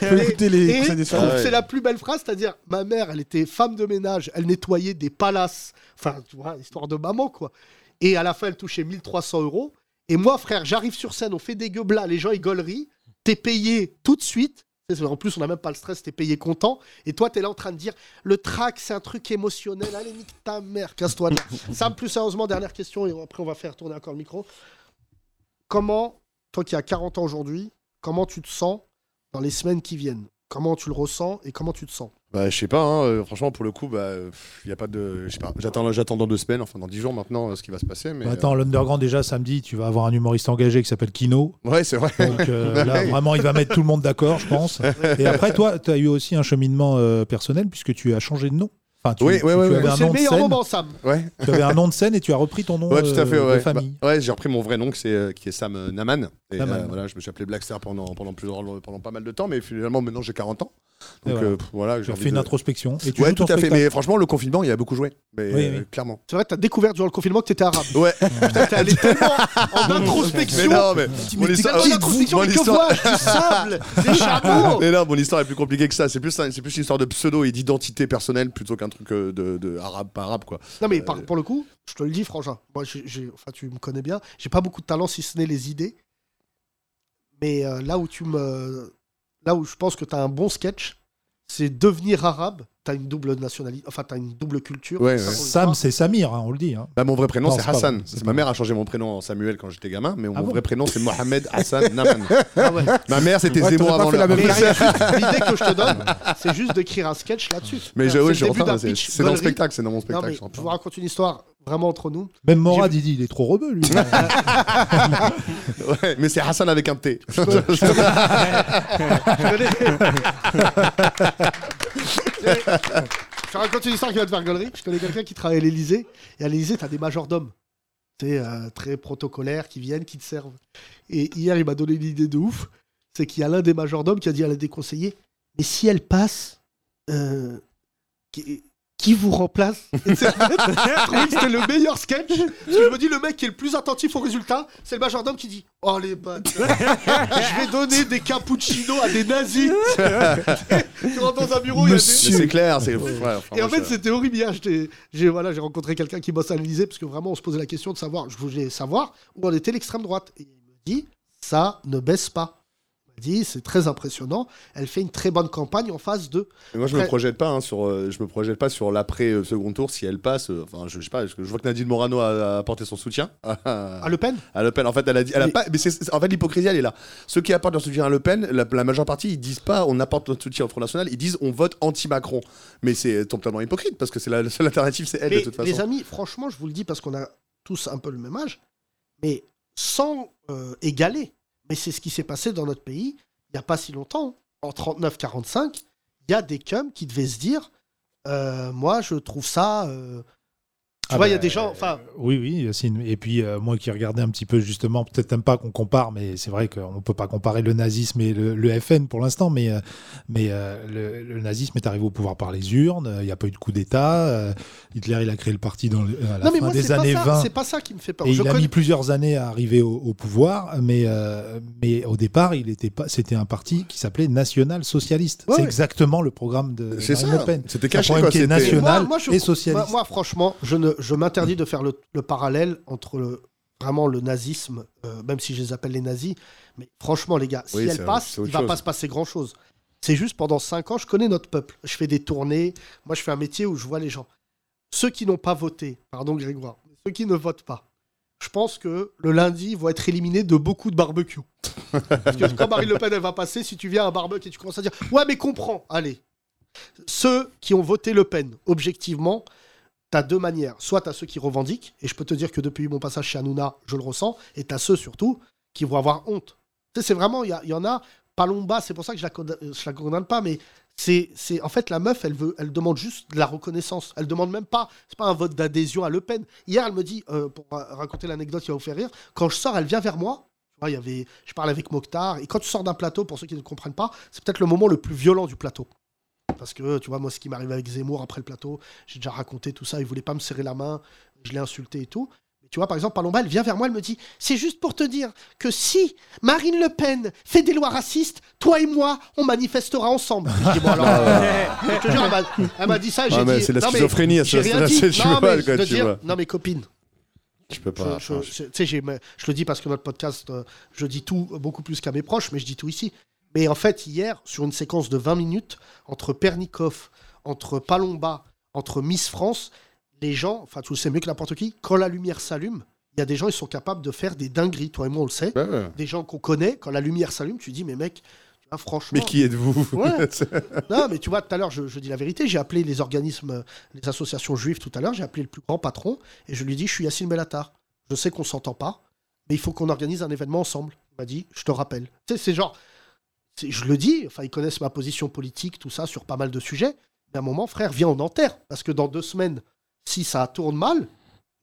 Les Et c'est la plus belle phrase, c'est-à-dire ma mère, elle était femme de ménage, elle nettoyait des palaces, enfin, tu vois, histoire de maman, quoi. Et à la fin, elle touchait 1300 euros. Et moi, frère, j'arrive sur scène, on fait des là, les gens, ils gauleries, t'es payé tout de suite. En plus, on n'a même pas le stress, t'es payé content. Et toi, t'es là en train de dire le track, c'est un truc émotionnel. Allez, nique ta mère, casse-toi. là. Sam, plus sérieusement, dernière question, et après, on va faire tourner encore le micro. Comment, toi qui as 40 ans aujourd'hui, comment tu te sens dans les semaines qui viennent? Comment tu le ressens et comment tu te sens? Bah, je sais pas, hein, euh, franchement, pour le coup, bah, il y a pas de. Je sais pas, j'attends, j'attends dans deux semaines, enfin dans dix jours maintenant, euh, ce qui va se passer. Mais, Bah, Attends, l'Underground, déjà, samedi, tu vas avoir un humoriste engagé qui s'appelle Kino. Ouais, c'est vrai. Donc euh, là, vraiment, il va mettre tout le monde d'accord, je pense. Et après, toi, tu as eu aussi un cheminement euh, personnel puisque tu as changé de nom. Enfin, tu, Oui, tu- ouais, tu ouais. avais un C'est le nom de meilleur scène. moment, Sam. Ouais. Tu avais un nom de scène et tu as repris ton nom Ouais, tout à fait. euh, Ouais, de famille. Bah, ouais, j'ai repris mon vrai nom, qui, euh, qui est Sam euh, Naman. Et Naman. euh, voilà, je me suis appelé Blackster pendant, pendant, plusieurs, pendant pas mal de temps, mais finalement, maintenant, j'ai 40 ans. Donc voilà. euh, voilà, j'ai Tu as envie fait une introspection. Et tu ouais, tout à fait. Mais franchement, le confinement, il a beaucoup joué. Mais, Oui, euh, oui. clairement. C'est vrai, t'as découvert durant le confinement que t'étais arabe. Ouais. Putain, t'es allé tellement en introspection. Mais non, mais Tu mon histoire- tellement en introspection, mon que histoire- vois-je Du sable, des chameaux. Mais non, mon histoire est plus compliquée que ça. C'est plus, c'est plus une histoire de pseudo et d'identité personnelle plutôt qu'un truc euh, de, de arabe, pas arabe, quoi. Non mais par- pour le coup, je te le dis frangin, moi j'ai- enfin tu me connais bien, j'ai pas beaucoup de talent si ce n'est les idées. Mais euh, là où tu me là où je pense que tu as un bon sketch, c'est devenir arabe, tu as une double nationalité, enfin tu as une double culture. Ouais, ouais. Sam, c'est Samir, hein, on le dit. hein. Bah, mon vrai prénom, c'est Hassan. ma mère a changé mon prénom en Samuel quand j'étais gamin, mais mon Ah bon vrai prénom, c'est Mohamed Hassan Naman. Ah ouais. ma mère, c'était Ouais, Zemmour avant la L'idée que je te donne, c'est juste d'écrire un sketch là-dessus. Mais je, oui, je c'est dans le spectacle, c'est dans mon Non, spectacle. mais je vous raconte une histoire vraiment entre nous. Même Morad, il dit il est trop rebeu, lui. Ouais, mais c'est Hassan avec un T. Je te raconte une histoire qui va te faire gaulerie. Je connais quelqu'un qui travaille à l'Elysée. Et à l'Elysée, tu as des majordomes. C'est très protocolaires qui viennent, qui te servent. Et hier, il m'a donné une idée de ouf. C'est qu'il y a l'un des majordomes qui a dit à l'un des conseillers Mais si elle passe, euh, qui, qui vous remplace c'était le meilleur sketch. Parce que je me dis Le mec qui est le plus attentif au résultat, c'est le majordome qui dit Oh les bâtards Je vais donner des cappuccinos à des nazis Tu rentres dans un bureau, il y a des. Mais c'est clair, c'est. ouais, enfin, Et en fait, c'était horrible. Hier, j'étais- j'ai voilà, j'ai rencontré quelqu'un qui bosse à l'Elysée parce que vraiment, on se posait la question de savoir, je voulais savoir où en était l'extrême droite. Et il me dit, ça ne baisse pas. Dit, c'est très impressionnant. Elle fait une très bonne campagne en phase de. Mais moi, je me Après- projette pas hein, sur, euh, je me projette pas sur l'après euh, second tour si elle passe. euh, Enfin, je, je sais pas. Je vois que Nadine Morano a, a apporté son soutien à, À Le Pen? À Le Pen. En fait, elle a dit, elle a Mais- pas. Mais c'est- c'est- en fait, l'hypocrisie, elle est là. Ceux qui apportent leur soutien à Le Pen, la, la majeure partie, ils disent pas on apporte notre soutien au Front National. Ils disent on vote anti-Macron. Mais c'est totalement hypocrite parce que c'est la, seule alternative, c'est elle Mais de toute façon. les amis, franchement, je vous le dis parce qu'on a tous un peu le même âge, mais sans égaler. Mais c'est ce qui s'est passé dans notre pays il n'y a pas si longtemps. En 39-45, il y a des cums qui devaient se dire euh, Moi, je trouve ça. euh, Tu Ah vois, il y a bah, des gens. Enfin, Oui, oui, Yacine. Et puis, euh, moi qui regardais un petit peu, justement, peut-être même pas qu'on compare, mais c'est vrai qu'on ne peut pas comparer le nazisme et le, le FN pour l'instant, mais, euh, mais euh, le, le nazisme est arrivé au pouvoir par les urnes, euh, il n'y a pas eu de coup d'État. euh, Hitler, il a créé le parti dans le- à la non, fin moi, des c'est pas, années ça, 20. c'est pas ça qui me fait peur. Et Je il a mis plusieurs années à arriver au, au pouvoir, mais, euh, mais au départ, il était pas. C'était un parti qui s'appelait National Socialiste. Ouais, c'est ouais. exactement le programme de Marine ça. Le Pen. C'était caché, quoi, qui est c'était- national Moi- moi, je- et socialiste. Moi, moi, franchement, je, ne, je m'interdis de faire le, le parallèle entre le, vraiment le nazisme, euh, même si je les appelle les nazis. Mais franchement, les gars, si Oui, elle passe, il va chose. pas se passer grand-chose. C'est juste pendant cinq ans, je connais notre peuple. Je fais des tournées. Moi, je fais un métier où je vois les gens. Ceux qui n'ont pas voté, pardon Grégoire, ceux qui ne votent pas, je pense que le lundi, ils vont être éliminés de beaucoup de barbecues. Parce que quand Marine Le Pen elle va passer, si tu viens à un barbecue et tu commences à dire Ouais, mais comprends, allez. Ceux qui ont voté Le Pen, objectivement, deux manières. Soit as ceux qui revendiquent, et je peux te dire que depuis mon passage chez Hanouna, je le ressens, et as ceux surtout qui vont avoir honte. C'est vraiment, il y, en a, Palomba, c'est pour ça que je la, conda- je la condamne pas, mais c'est, c'est en fait la meuf, elle veut, elle demande juste de la reconnaissance. Elle demande même pas, c'est pas un vote d'adhésion à Le Pen. Hier, elle me dit, euh, pour ra- raconter l'anecdote qui va vous faire rire, quand je sors, elle vient vers moi. Il y avait, je parle avec Mokhtar, et quand tu sors d'un plateau, pour ceux qui ne comprennent pas, c'est peut-être le moment le plus violent du plateau. Parce que, tu vois, moi, ce qui m'arrive avec Zemmour après le plateau, j'ai déjà raconté tout ça, il voulait pas me serrer la main, je l'ai insulté et tout. Mais tu vois, par exemple, Palomba, elle vient vers moi, elle me dit C'est juste pour te dire que si Marine Le Pen fait des lois racistes, toi et moi, on manifestera ensemble. Je dis, bon, alors, euh, je te jure, elle m'a- dit ça, j'ai Ah, dit. c'est la non, mais schizophrénie, c'est- c'est- Non, mais tu vois, non, mais copine, Je peux pas. je, je- tu sais, j'ai- je le dis parce que notre podcast, euh, je dis tout beaucoup plus qu'à mes proches, mais je dis tout ici. Mais en fait, hier, sur une séquence de 20 minutes, entre Pernikov, entre Palomba, entre Miss France, les gens, enfin, tu le sais mieux que n'importe qui, quand la lumière s'allume, il y a des gens, ils sont capables de faire des dingueries. Toi et moi, on le sait. Ouais, ouais. Des gens qu'on connaît, quand la lumière s'allume, tu dis, mais mec, franchement. Mais qui êtes-vous? Ouais. Non, mais tu vois, tout à l'heure, je, je dis la vérité. J'ai appelé les organismes, les associations juives tout à l'heure. J'ai appelé le plus grand patron et je lui dit Je suis Yacine Bellatar. Je sais qu'on s'entend pas, mais il faut qu'on organise un événement ensemble. Il m'a dit Je te rappelle. Tu sais, c'est genre. Je le dis, enfin, ils connaissent ma position politique, tout ça, sur pas mal de sujets. Mais à un moment, frère, viens, on enterre. Parce que dans deux semaines, si ça tourne mal,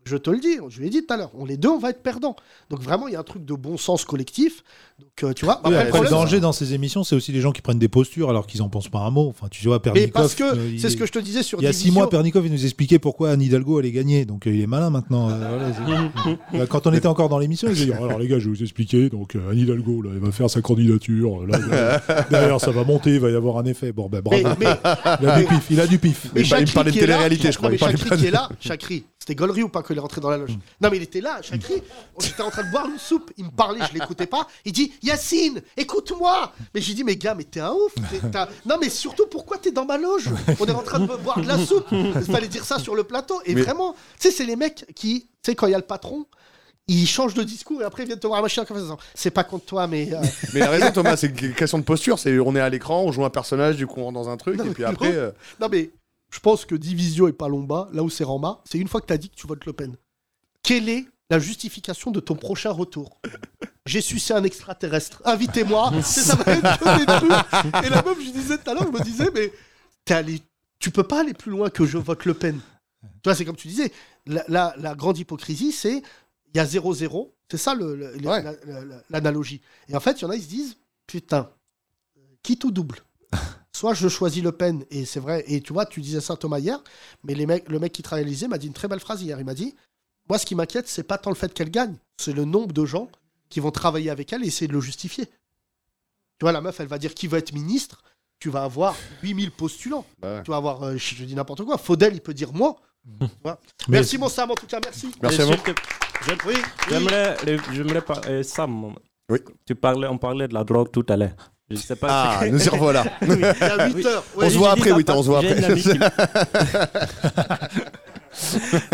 je te le dis, je lui ai dit tout à l'heure, on les deux, on va être perdants. Donc vraiment, il y a un truc de bon sens collectif. Donc, euh, tu vois, Oui, après, le après, le problème, danger dans ces émissions, c'est aussi les gens qui prennent des postures alors qu'ils en pensent pas un mot. Enfin, tu vois, Mais Pernikov. parce que, euh, c'est ce que je te disais sur Il y a six mois, Pernikov, il nous expliquait pourquoi Anne Hidalgo allait gagner. Donc euh, il est malin maintenant. euh, voilà, Bah, quand on était encore dans l'émission, il disait Alors les gars, je vais vous expliquer. Donc euh, Anne Hidalgo, là, elle va faire sa candidature. Là, là, derrière, ça va monter, il va y avoir un effet. Bon, ben bravo. Mais- mais- il a du pif. Il a du pif. Mais Chakri il parlait de qui est là- télé-réalité, je crois, mais Chakri qui de- est là, Chakri, c'était gaulerie ou pas qu'il est rentré dans la loge Non, mais il était là, Chakri. On était en train de boire une soupe. Il me parlait, je l'écoutais pas. Il dit Yacine, écoute-moi. Mais j'ai dit Mais gars, mais t'es un ouf. T'es- Non, mais surtout, pourquoi t'es dans ma loge? On est en train de boire de la soupe. Il fallait dire ça sur le plateau. Et Mais- vraiment, tu sais, c'est les mecs qui, tu sais, quand il y a le patron. Ils changent de discours et après ils viennent te voir à la machine en conversation. C'est pas contre toi, mais. euh, Mais il a raison, Thomas, c'est une question de posture. C'est on est à l'écran, on joue un personnage, du coup on rentre dans un truc, et puis après. euh, Non, mais je pense que Division et Palomba, là où c'est Rama, c'est une fois que tu as dit que tu votes Le Pen. Quelle est la justification de ton prochain retour? J'ai sucé un extraterrestre. Invitez-moi. Ça va être que des trucs. Et la meuf, je disais tout à l'heure, je me disais, mais t'es allé... tu peux pas aller plus loin que je vote Le Pen. Tu vois, c'est comme tu disais. La, la- la grande hypocrisie, c'est il y a 0-0. C'est ça le- le- l'analogie. Et en fait, il y en a, ils se disent, putain, qui tout double? Soit je choisis Le Pen, et c'est vrai, et tu vois, tu disais ça Thomas hier, mais les mecs, le mec qui travaille à l'Élysée m'a dit une très belle phrase hier. Il m'a dit Moi, ce qui m'inquiète, c'est pas tant le fait qu'elle gagne, c'est le nombre de gens qui vont travailler avec elle et essayer de le justifier. Tu vois, la meuf, elle va dire qui va être ministre, tu vas avoir 8000 postulants. Bah Tu vas avoir, euh, je, je dis n'importe quoi, Faudel, il peut dire moi. Merci, mon Sam, en tout cas, merci. J'aime- Oui, oui. J'aimerais, j'aimerais pas, euh, Sam, tu parlais, on parlait de la drogue tout à l'heure. Je sais pas. Ah, nous y revoilà. Oui, il y a 8 Oui. heures. On se voit après, oui, on se voit après.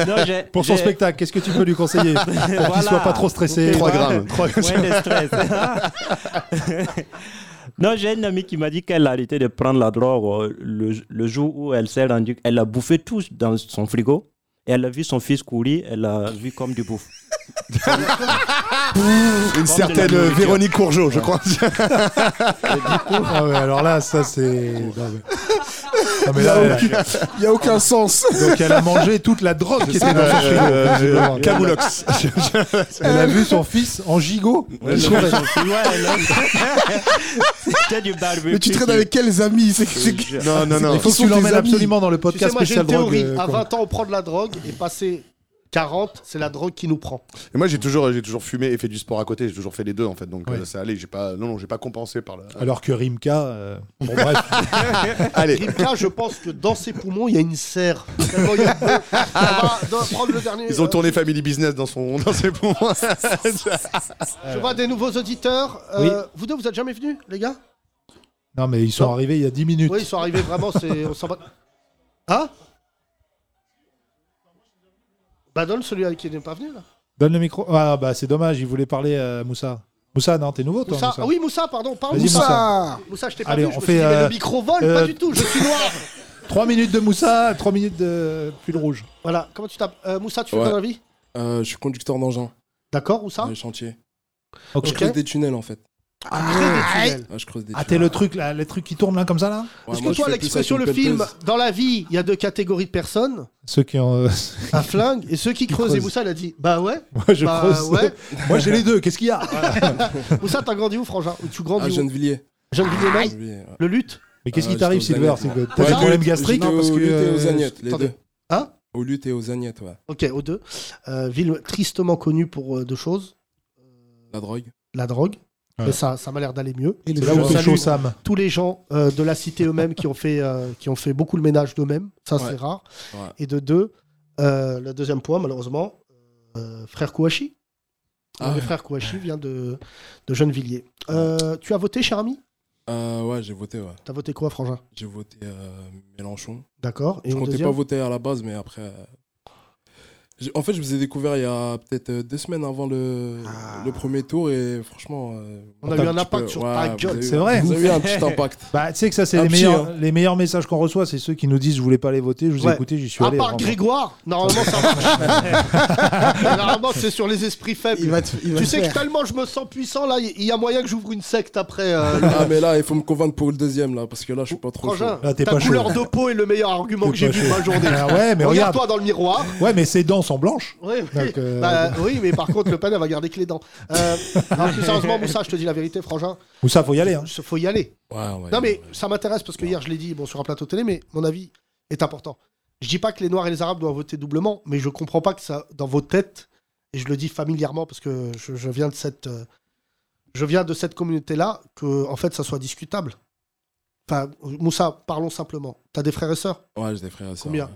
Non, j'ai- Pour son spectacle, qu'est-ce que tu peux lui conseiller Pour qu'il Voilà. soit pas trop stressé. Trois Voilà. grammes. Trois- Ouais, le stress. non, j'ai une amie qui m'a dit qu'elle a arrêté de prendre la drogue euh, le, le jour où elle s'est rendue. Elle a bouffé tout dans son frigo. Et elle a vu son fils courir, elle a vu comme du bouffe. Une certaine Véronique Courgeot, je crois. Ah ouais, alors là, ça c'est. Non, mais- Il y a aucun- a sens. Donc elle a mangé toute la drogue qui était dans son frigo. Euh, visiblement. Camoulox. Elle a vu son fils en gigot. Ouais. Mais tu traînes avec quels amis? Non, non, non. Il faut que tu l'emmènes absolument dans le Tu sais, podcast moi j'ai une spécial drogue. théorie. euh, À qu'on- 20 ans, on prend de la drogue et passé 40, c'est la drogue qui nous prend. Et moi, j'ai toujours, j'ai toujours fumé et fait du sport à côté. J'ai toujours fait les deux, en fait. Donc, Ouais. euh, ça allait. J'ai pas, non, non, j'ai pas compensé par le. Alors que Rimka, euh, bon bref, Allez. Rimka, je pense que dans ses poumons, il y a une serre. Tellement il y a de- On va doit prendre le dernier. Ils ont euh, tourné Family Business dans son, dans ses poumons. Je vois des nouveaux auditeurs. Euh, Vous deux, vous êtes jamais venus, les gars? Non mais ils sont Non. arrivés il y a 10 minutes. Oui, ils sont arrivés vraiment. C'est, on s'en bat. Hein? Bah donne celui avec qui n'est pas venu là. Donne le micro. Ah bah c'est dommage, il voulait parler à Moussa. Moussa, non, t'es nouveau toi Moussa. Moussa Ah oui, Moussa, pardon. Parle Moussa. Moussa. Moussa, je t'ai pas Allez, vu. Je on me fait, suis dit, mais euh, le micro vole, euh, pas du tout. Je suis noir. 3 minutes de Moussa, 3 minutes de pull rouge. voilà. Comment tu t'appelles Euh, Moussa, tu fais Ouais. quoi dans la vie Euh, je suis conducteur d'engin D'accord, où ça dans les chantiers. Ok. Je creuse des tunnels en fait. Ah. Ouais, je creuse des Ah t'es le truc là, les trucs qui tournent là comme ça là Ouais, Parce moi, que je toi, fais plus l'expression, avec le une film, pelleteuse. dans la vie, il y a deux catégories de personnes, Ceux qui ont. euh, un flingue et ceux qui creusent. Et creusent. Moussa, il a dit Bah ouais. Moi je Bah, creuse. ouais. Moi j'ai les deux, qu'est-ce qu'il y a Moussa, t'as grandi où, Frangin Ou tu Ah, grandis où Gennevilliers. Gennevilliers même Gennevilliers, ouais. Le lutte Mais qu'est-ce Ah, qui t'arrive j'étais aux Silver Agnettes, C'est que moi. t'as Ouais, des non, problèmes gastriques au parce que, lutte et aux euh, agnettes, les attendez. deux. Hein Au lutte et aux agnettes, ouais. Ok, aux deux. Euh, ville tristement connue pour euh, deux choses La drogue. la drogue. Ouais. Ça, ça m'a l'air d'aller mieux. Et les C'est là où Je on fait salue chaud Sam. tous les gens euh, de la cité eux-mêmes qui ont fait euh, qui ont fait beaucoup le ménage d'eux-mêmes. Ça, Ouais. c'est rare. Ouais. Et de deux, euh, le deuxième point, malheureusement, euh, frère Kouachi. Ah le ouais. frère Kouachi vient de, de Gennevilliers. Euh, tu as voté, cher ami? Euh, ouais, j'ai voté, ouais. T'as voté quoi, Frangin? J'ai voté euh, Mélenchon. D'accord. Et je comptais deuxième? pas voter à la base, mais après. En fait, je vous ai découvert il y a peut-être euh, deux semaines avant le, le premier tour et franchement. euh, On a eu un impact peu- sur ouais, ta gueule. C'est vrai Vous avez eu un petit impact. Bah tu sais que ça c'est les meilleurs, hein. les meilleurs messages qu'on reçoit, c'est ceux qui nous disent je voulais pas aller voter, je vous ai Ouais. écouté, j'y suis À allé. part vraiment. Grégoire, normalement ça marche. Normalement c'est sur les esprits faibles. Il va te, il va Tu sais que tellement je me sens puissant là, il y a moyen que j'ouvre une secte après. euh, Ah, mais là, il faut me convaincre pour le deuxième, là, parce que là, je suis pas trop chaud. Là, ta pas couleur de peau est le meilleur argument que j'ai vu de ma journée. Ah ouais, mais regarde. Regarde-toi dans le miroir. Ouais, mais ses dents sont blanches. Oui, oui. Donc, euh, Bah, oui, mais par contre, Le Pen, elle va garder que les dents. Euh, non, plus sérieusement, Moussa, je te dis la vérité, Frangin. Ou ça, faut y aller. Hein. Faut y aller. Ouais, Non, mais ça m'intéresse parce que hier, je l'ai dit bon, sur un plateau télé, mais mon avis est important. Je dis pas que les Noirs et les Arabes doivent voter doublement, mais je comprends pas que ça, dans vos têtes, et je le dis familièrement parce que je, je viens de cette, euh, je viens de cette communauté-là, que en fait, ça soit discutable. Enfin, Moussa, parlons simplement. T'as des frères et sœurs? Ouais, j'ai des frères et sœurs. Combien?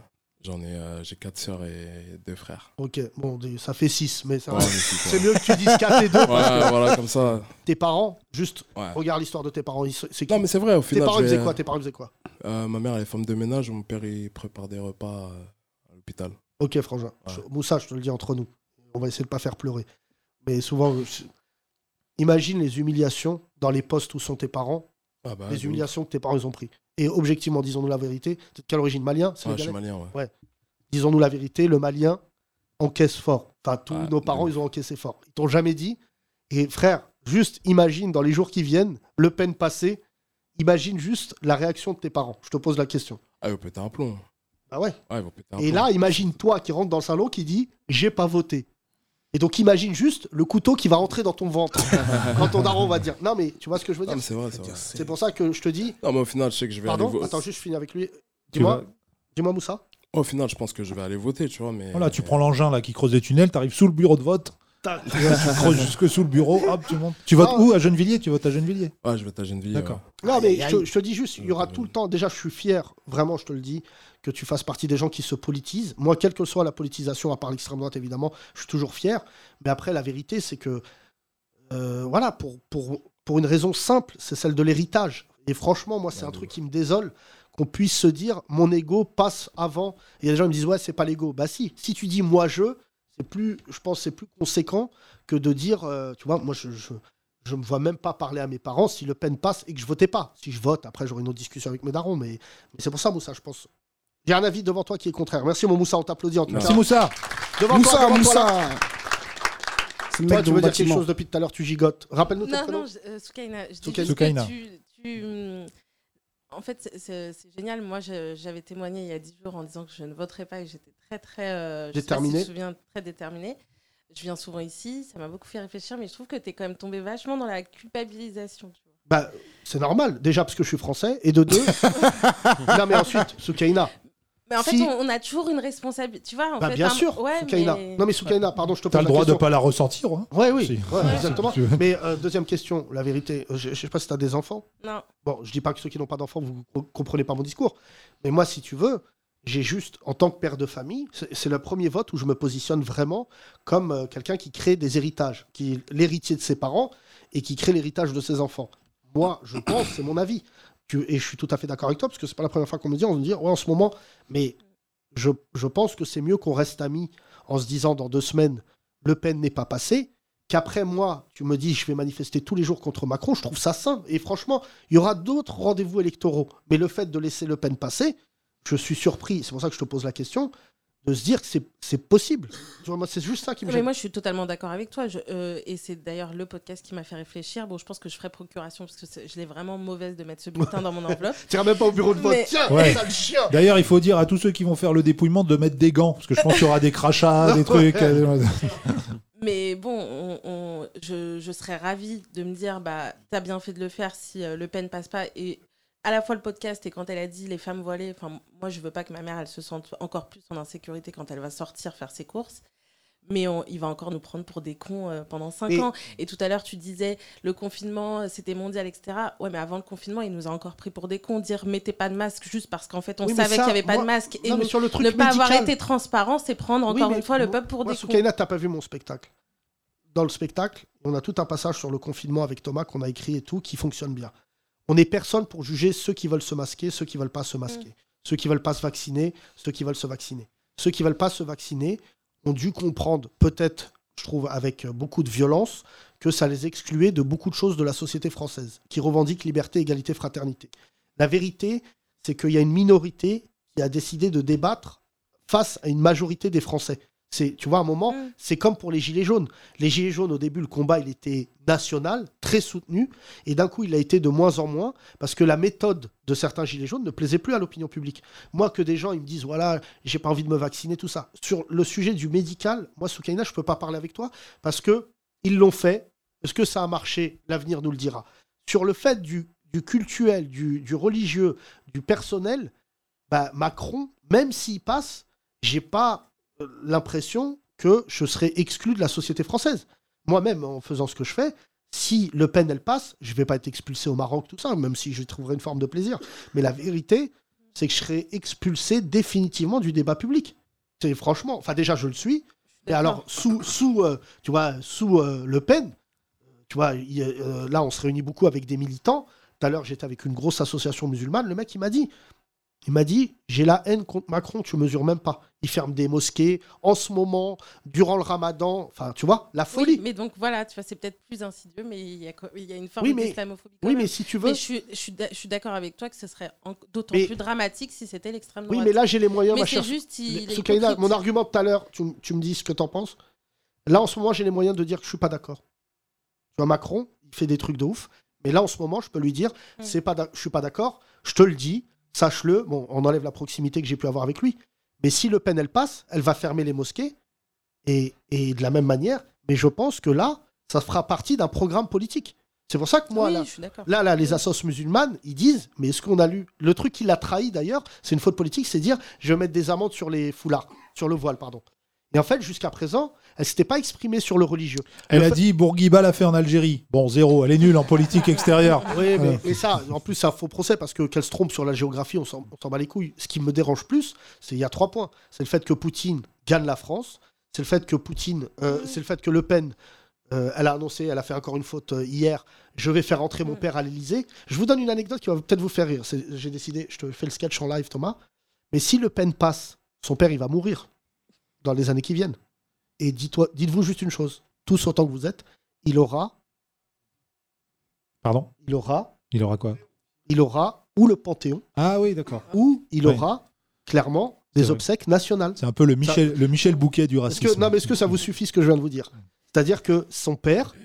J'en ai, euh, j'ai quatre sœurs et deux frères. Ok, bon, ça fait 6, mais ça. Ouais, c'est mieux que tu dises 4 et 2 parce que voilà, comme ça. tes parents, juste, regarde l'histoire de tes parents. qui Non, mais c'est vrai, au Tes final. parents, ils je faisaient quoi Tes parents, faisaient quoi Euh, ma mère, elle est femme de ménage, mon père, il prépare des repas euh, à l'hôpital. Ok, Frangin. Ouais. Moussa, je te le dis entre nous. On va essayer de pas faire pleurer. Mais souvent, imagine les humiliations dans les postes où sont tes parents, Ah bah, les humiliations que tes parents ils ont pris. Et objectivement, disons-nous la vérité. De quelle origine Malien ouf. Ouais, je suis malien, ouais. Disons-nous la vérité, le Malien encaisse fort. Enfin, tous Ouais, nos parents, ils ont encaissé fort. Ils t'ont jamais dit. Et frère, juste imagine dans les jours qui viennent, Le Pen passé, imagine juste la réaction de tes parents. Je te pose la question. Ah, il va péter un plomb. Ah ouais Ouais, il va péter un Et plomb. là, imagine toi qui rentre dans le salon qui dit j'ai pas voté. Et donc imagine juste le couteau qui va rentrer dans ton ventre quand ton daron va dire non mais tu vois ce que je veux dire? c'est vrai, c'est vrai. C'est pour ça que je te dis Non, mais au final, je sais que je vais pardon? aller voter. attends juste je finis avec lui. Dis-moi dis-moi Moussa. Au final, je pense que je vais aller voter, tu vois, mais. Voilà, tu prends l'engin là qui creuse des tunnels, t'arrives sous le bureau de vote, T'as- tu creuses jusque sous le bureau, hop, tu montes. Tu votes Ah. où? À Gennevilliers Tu votes à Gennevilliers Ouais, je vais à Gennevilliers. D'accord. ouais. Non mais je te, je te dis juste il y aura tout le temps déjà je suis fier vraiment je te le dis que tu fasses partie des gens qui se politisent. Moi quelle que soit la politisation à part l'extrême droite évidemment je suis toujours fier. Mais après la vérité c'est que euh, voilà pour pour pour une raison simple c'est celle de l'héritage. Et franchement moi c'est un truc qui me désole qu'on puisse se dire mon ego passe avant. Et il y a des gens qui me disent ouais c'est pas l'ego. Bah si si tu dis moi je c'est plus je pense que c'est plus conséquent que de dire euh, tu vois moi je, je je me vois même pas parler à mes parents si Le Pen passe et que je votais pas. Si je vote, après j'aurai une autre discussion avec mes darons, mais, mais c'est pour ça, Moussa, je pense. J'ai un avis devant toi qui est contraire. Merci, mon Moussa, on t'applaudit en tout Merci cas. Moussa. Devant Moussa, toi, devant toi, là. Moussa le Toi, tu veux dire quelque chose depuis tout à l'heure, tu gigotes. Rappelle-nous ton Non, prénom. non, je- euh, Soukaina. je Soukaina. Soukaina. que Tu, tu, hum, En fait, c'est- génial. Moi, j'avais témoigné il y a 10 jours en disant que je ne voterais pas et que j'étais très, très. euh, je si te souviens, très déterminée. Je viens souvent ici, ça m'a beaucoup fait réfléchir, mais je trouve que tu es quand même tombé vachement dans la culpabilisation. tu vois. Bah, c'est normal. Déjà parce que je suis français. Et de deux. non, mais ensuite, Soukaina. Mais en Si- fait, on, on a toujours une responsabilité. Tu vois, en Bah, fait, bien un- sûr, Ouais, Soukaina. mais- Non, mais Soukaina, pardon, je te pose T'as le la droit de question. pas la ressentir. Hein. Ouais, oui, Si. ouais, Ouais. exactement. Mais euh, deuxième question, la vérité, euh, je, je sais pas si tu as des enfants. Non. Bon, je dis pas que ceux qui n'ont pas d'enfants, vous co- comprenez pas mon discours. Mais moi, si tu veux, j'ai juste, en tant que père de famille, c'est le premier vote où je me positionne vraiment comme euh, quelqu'un qui crée des héritages, qui est l'héritier de ses parents et qui crée l'héritage de ses enfants. Moi, je pense, c'est mon avis. Et je suis tout à fait d'accord avec toi, parce que c'est pas la première fois qu'on me dit, on me dit, ouais, en ce moment, mais je, je pense que c'est mieux qu'on reste amis en se disant dans deux semaines, Le Pen n'est pas passé, qu'après moi, tu me dis, je vais manifester tous les jours contre Macron, je trouve ça sain. Et franchement, il y aura d'autres rendez-vous électoraux. Mais le fait de laisser Le Pen passer, je suis surpris, c'est pour ça que je te pose la question, de se dire que c'est- possible. C'est juste ça qui me Mais gêne. moi, je suis totalement d'accord avec toi. Je- euh, et c'est d'ailleurs le podcast qui m'a fait réfléchir. Bon, je pense que je ferai procuration parce que je l'ai vraiment mauvaise de mettre ce bulletin dans mon enveloppe. Tu même pas au bureau de vote. Mais- Tiens, Ouais. sale chien D'ailleurs, il faut dire à tous ceux qui vont faire le dépouillement de mettre des gants, parce que je pense qu'il y aura des crachats, des trucs. euh, Mais bon, on- on- je, je serais ravie de me dire, bah, t'as bien fait de le faire si euh, Le Pen passe pas. Et à la fois le podcast et quand elle a dit les femmes voilées, enfin, moi, je veux pas que ma mère, elle se sente encore plus en insécurité quand elle va sortir faire ses courses. Mais on- il va encore nous prendre pour des cons euh, pendant 5 Et- ans. Et tout à l'heure, tu disais le confinement, euh, c'était mondial, etc. Ouais, mais avant le confinement, il nous a encore pris pour des cons. Dire mettez pas de masque juste parce qu'en fait, on Oui, savait qu'il n'y avait pas moi- de masque. Et non, mais nous- sur le truc ne pas avoir été transparent, c'est prendre encore une fois le peuple pour moi, des cons. Soukaina, t'as pas vu mon spectacle. Dans le spectacle, on a tout un passage sur le confinement avec Thomas qu'on a écrit et tout, qui fonctionne bien. On n'est personne pour juger ceux qui veulent se masquer, ceux qui veulent pas se masquer, ceux qui veulent pas se vacciner, ceux qui veulent se vacciner. Ceux qui veulent pas se vacciner ont dû comprendre, peut-être, je trouve, avec beaucoup de violence, que ça les excluait de beaucoup de choses de la société française, qui revendiquent liberté, égalité, fraternité. La vérité, c'est qu'il y a une minorité qui a décidé de débattre face à une majorité des Français. C'est, tu vois, à un moment, c'est comme pour les Gilets jaunes. Les Gilets jaunes, au début, le combat, il était national, très soutenu, et d'un coup, il a été de moins en moins, parce que la méthode de certains Gilets jaunes ne plaisait plus à l'opinion publique. Moi, que des gens, ils me disent, voilà, j'ai pas envie de me vacciner, tout ça. Sur le sujet du médical, moi, Soukaina, je peux pas parler avec toi, parce que ils l'ont fait. Est-ce que ça a marché? L'avenir nous le dira. Sur le fait du, du cultuel, du, du religieux, du personnel, bah, Macron, même s'il passe, j'ai pas l'impression que je serai exclu de la société française. Moi-même, en faisant ce que je fais, si Le Pen, elle passe, je vais pas être expulsé au Maroc, tout ça, même si je trouverai une forme de plaisir. Mais la vérité, c'est que je serai expulsé définitivement du débat public. C'est franchement, enfin déjà, je le suis. Et alors, sous, sous euh, tu vois, sous euh, Le Pen, tu vois, il euh, là, on se réunit beaucoup avec des militants. Tout à l'heure, j'étais avec une grosse association musulmane. Le mec, il m'a dit, il m'a dit, j'ai la haine contre Macron, tu mesures même pas. Il ferme des mosquées en ce moment, durant le ramadan. Enfin, tu vois, la folie. Oui, mais donc voilà, tu vois, c'est peut-être plus insidieux, mais il y a, il y a une forme Oui, d'islamophobie. oui, même. mais si tu veux- Mais je suis, je suis d'a- je suis d'accord avec toi que ce serait en- d'autant Mais- plus dramatique si c'était l'extrême droite. Oui, mais là, j'ai les moyens, Mais ma c'est chère. juste, il est Soukaina, mon argument tout à l'heure, tu, tu me dis ce que t'en penses. Là, en ce moment, j'ai les moyens de dire que je suis pas d'accord. Tu vois, Macron, il fait des trucs de ouf. Mais là, en ce moment, je peux lui dire, Mm. c'est pas, je suis pas d'accord. Je te le dis, sache-le. Bon, on enlève la proximité que j'ai pu avoir avec lui. Mais si Le Pen, elle passe, elle va fermer les mosquées. Et, et de la même manière, mais je pense que là, ça fera partie d'un programme politique. C'est pour ça que moi, Oui, là, là, là, les assos musulmanes, ils disent, mais est-ce qu'on a lu Le truc qui l'a trahi d'ailleurs, c'est une faute politique, c'est dire, je vais mettre des amendes sur les foulards, sur le voile, pardon. Et en fait, jusqu'à présent, elle s'était pas exprimée sur le religieux. Elle Le a dit Bourguiba l'a fait en Algérie. Bon, zéro. Elle est nulle en politique extérieure. Oui, mais et ça, en plus, c'est un faux procès parce que qu'elle se trompe sur la géographie, on s'en bat les couilles. Ce qui me dérange plus, c'est il y a trois points. C'est le fait que Poutine gagne la France. C'est le fait que Poutine, euh, c'est le fait que Le Pen, euh, elle a annoncé, elle a fait encore une faute euh, hier. Je vais faire entrer mon père à l'Élysée. Je vous donne une anecdote qui va peut-être vous faire rire. J'ai décidé, je te fais le sketch en live, Thomas. Mais si Le Pen passe, son père, il va mourir dans les années qui viennent. Et dites-vous juste une chose, tous autant que vous êtes, il aura, Pardon? Il aura Il aura quoi? Il aura ou le Panthéon, Ah oui, d'accord. ou il aura clairement des vrai. obsèques nationales. C'est un peu le Michel, le Michel Bouquet du racisme. que, non, mais est-ce que ça vous suffit ce que je viens de vous dire? C'est-à-dire que son père,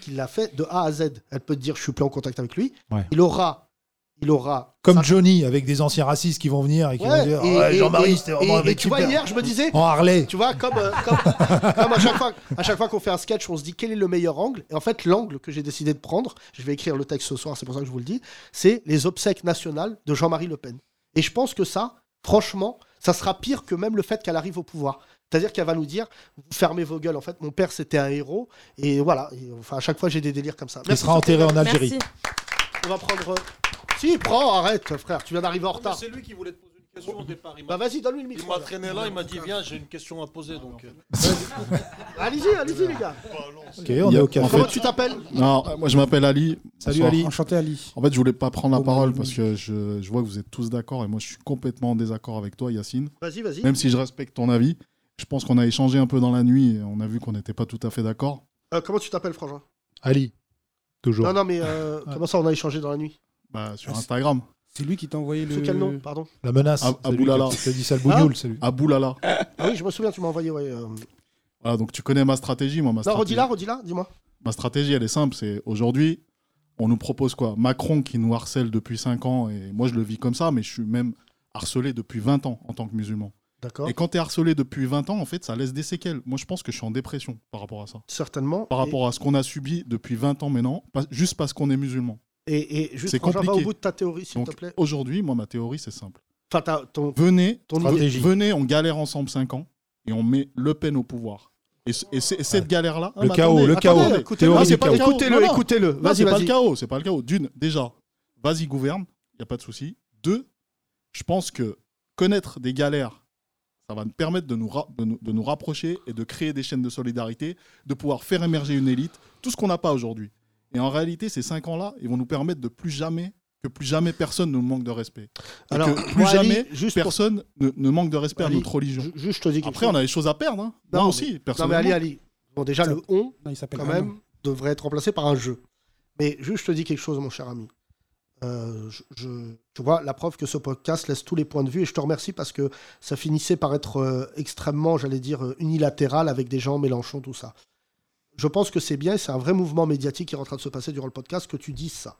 qui l'a fait de A à Z, elle peut te dire je suis plus en contact avec lui, Ouais. il aura, il aura. Comme Johnny, avec des anciens racistes qui vont venir et qui Ouais, vont dire Jean-Marie, c'était vraiment un mec et tu vois, hier, je me disais. En Harley. Tu vois, comme, euh, comme, comme à chaque fois, à chaque fois qu'on fait un sketch, on se dit quel est le meilleur angle? Et en fait, l'angle que j'ai décidé de prendre, je vais écrire le texte ce soir, c'est pour ça que je vous le dis, c'est les obsèques nationales de Jean-Marie Le Pen. Et je pense que ça, franchement, ça sera pire que même le fait qu'elle arrive au pouvoir. C'est-à-dire qu'elle va nous dire, fermez vos gueules. En fait, mon père, c'était un héros. Et voilà. Et, enfin, à chaque fois, j'ai des délires comme ça. Il sera enterré en Algérie. Merci. On va prendre. Si, prends, arrête, frère. Tu viens d'arriver en retard. C'est lui qui voulait te poser une question au départ. Il Bah vas-y, donne-lui le micro. Il m'a traîné là, il m'a dit viens, j'ai une question à poser. Donc. euh. Allez-y, allez-y, les gars. Ok, on est au café. Comment tu t'appelles? Non, euh, moi je m'appelle Ali. Salut, Bonsoir. Ali. Enchanté, Ali. En fait, je voulais pas prendre la parole parce que je, je vois que vous êtes tous d'accord et moi je suis complètement en désaccord avec toi, Yacine. Vas-y, vas-y. Même si je respecte ton avis, je pense qu'on a échangé un peu dans la nuit et on a vu qu'on n'était pas tout à fait d'accord. Euh, comment tu t'appelles, Frangin? Ali. Toujours. Non, non, mais euh, comment ça, on a échangé dans la nuit? Bah, sur Instagram. C'est lui qui t'a envoyé le. Sous quel nom, pardon La menace. À, c'est lui Aboulala. t'a dit ça le bougnoul, c'est lui. Aboulala. Ah oui, je me souviens, tu m'as envoyé, ouais. euh. Voilà, donc tu connais ma stratégie, moi. Ma Non, stratégie. redis-la, redis-la, dis-moi. Ma stratégie, elle est simple. C'est aujourd'hui, on nous propose quoi? Macron qui nous harcèle depuis 5 ans, et moi je le vis comme ça, mais je suis même harcelé depuis 20 ans en tant que musulman. D'accord. Et quand tu es harcelé depuis 20 ans, en fait, ça laisse des séquelles. Moi, je pense que je suis en dépression par rapport à ça. Certainement. Par rapport à ce qu'on a subi depuis 20 ans maintenant, pas- juste parce qu'on est musulman. Et, et juste, C'est Frangin, va au compliqué. bout de ta théorie, s'il te plaît. Aujourd'hui, moi, ma théorie, c'est simple. Enfin, ta- ton... Venez, Ton ve- stratégie. venez, on galère ensemble 5 ans et on met Le Pen au pouvoir. Et, cette galère-là. Le chaos, le chaos. Écoutez-le, non, c'est pas le chaos. écoutez-le, Vas-y, c'est pas le chaos, c'est pas le chaos. D'une, déjà, vas-y, gouverne, il n'y a pas de souci. Deux, je pense que connaître des galères, ça va nous permettre de nous, ra- de, nous, de nous rapprocher et de créer des chaînes de solidarité, de pouvoir faire émerger une élite, tout ce qu'on n'a pas aujourd'hui. Et en réalité, ces cinq ans-là, ils vont nous permettre de plus jamais que plus jamais personne ne nous manque de respect. Et Alors, que plus moi, Ali, jamais juste pour- personne ne, ne manque de respect Ali, à notre religion. juste, je te dis Après, chose. on a des choses à perdre. hein. Non, Moi mais- aussi, Non, mais personnellement. Ali, Ali. Bon, déjà, le on, Non, il s'appelle quand même, devrait être remplacé par un jeu. Mais juste, je te dis quelque chose, mon cher ami. Euh, je, je- tu vois, la preuve que ce podcast laisse tous les points de vue, et je te remercie parce que ça finissait par être euh, extrêmement, j'allais dire, euh, unilatéral avec des gens, Mélenchon, tout ça. Je pense que c'est bien, c'est un vrai mouvement médiatique qui est en train de se passer durant le podcast, que tu dises ça.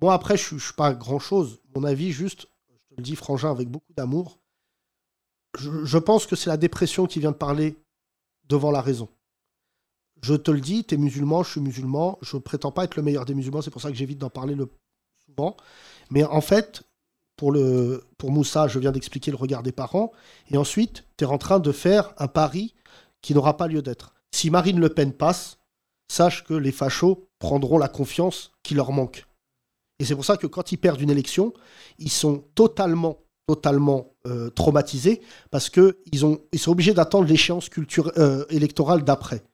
Moi, après, je ne suis pas grand-chose. Mon avis, juste, je te le dis, Frangin, avec beaucoup d'amour, je, je pense que c'est la dépression qui vient de parler devant la raison. Je te le dis, tu es musulman, je suis musulman, je prétends pas être le meilleur des musulmans, c'est pour ça que j'évite d'en parler le... souvent. Mais en fait, pour, le... pour Moussa, je viens d'expliquer le regard des parents, et ensuite, tu es en train de faire un pari qui n'aura pas lieu d'être. Si Marine Le Pen passe, sache que les fachos prendront la confiance qui leur manque. Et c'est pour ça que quand ils perdent une élection, ils sont totalement, totalement euh, traumatisés parce qu'ils ont, ils sont obligés d'attendre l'échéance euh, électorale d'après.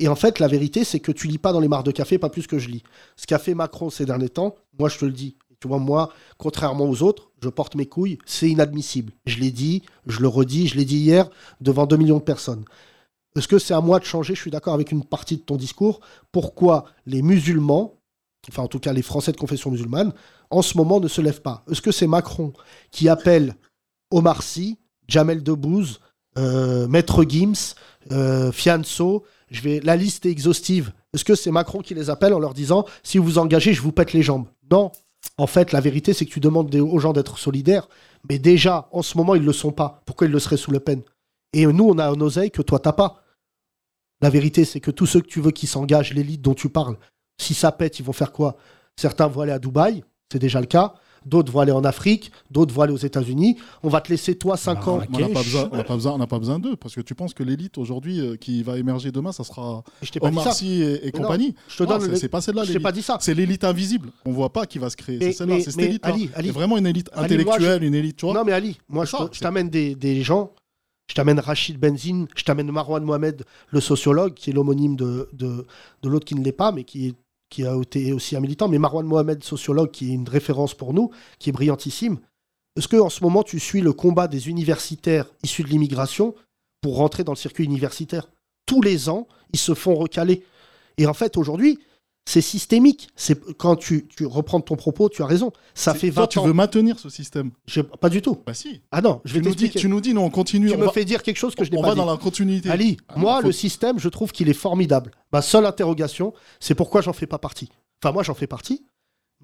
Et en fait, la vérité, c'est que tu lis pas dans les mares de café, pas plus que je lis. Ce qu'a fait Macron ces derniers temps, moi je te le dis. Tu vois, moi, contrairement aux autres, je porte mes couilles, c'est inadmissible. Je l'ai dit, je le redis, je l'ai dit hier devant 2 millions de personnes. Est-ce que c'est à moi de changer? Je suis d'accord avec une partie de ton discours. Pourquoi les musulmans, enfin en tout cas les Français de confession musulmane, en ce moment ne se lèvent pas? Est-ce que c'est Macron qui appelle Omar Sy, Jamel Debbouze, euh, Maître Gims, euh, Fianso? Je vais, La liste est exhaustive. Est-ce que c'est Macron qui les appelle en leur disant si vous vous engagez, je vous pète les jambes? Non. En fait, la vérité, c'est que tu demandes des- aux gens d'être solidaires, mais déjà, en ce moment, ils ne le sont pas. Pourquoi ils le seraient sous Le Pen? Et nous, on a un oseille que toi, t'as pas. La vérité, c'est que tous ceux que tu veux qui s'engagent, l'élite dont tu parles, si ça pète, ils vont faire quoi? Certains vont aller à Dubaï, c'est déjà le cas. D'autres vont aller en Afrique, d'autres vont aller aux États-Unis. On va te laisser, toi, 5 ans. On n'a pas besoin, on n'a pas besoin, d'eux parce que tu penses que l'élite aujourd'hui euh, qui va émerger demain, ça sera Omar. Sy et, et Mais non, compagnie. je te donne c'est- pas celle-là. je pas dit ça. C'est l'élite invisible. On voit pas qui va se créer. C'est celle-là. C'est cette élite. C'est vraiment une élite Ali, moi, je- intellectuelle, une élite. Tu vois Non, mais Ali, moi, je t'amène des, des gens. Je t'amène Rachid Benzine, je t'amène Marwan Mohamed, le sociologue, qui est l'homonyme de, de, de l'autre qui ne l'est pas, mais qui, est, qui a été aussi un militant. Mais Marwan Mohamed, sociologue, qui est une référence pour nous, qui est brillantissime. Est-ce que en ce moment, tu suis le combat des universitaires issus de l'immigration pour rentrer dans le circuit universitaire? Tous les ans, ils se font recaler. Et en fait, aujourd'hui, c'est systémique. C'est quand tu, tu reprends ton propos, tu as raison. Ça fait 20 Toi, tu ans. veux maintenir ce système? Je- pas du tout. Bah si. Ah non, je vais t'expliquer. tu nous dis, non, on continue. Tu on me va- fais dire quelque chose que je n'ai on pas va dit. dans la continuité. Ali, Ah, moi, faut- le système, je trouve qu'il est formidable. Ma seule interrogation, c'est pourquoi j'en fais pas partie. Enfin, moi, j'en fais partie,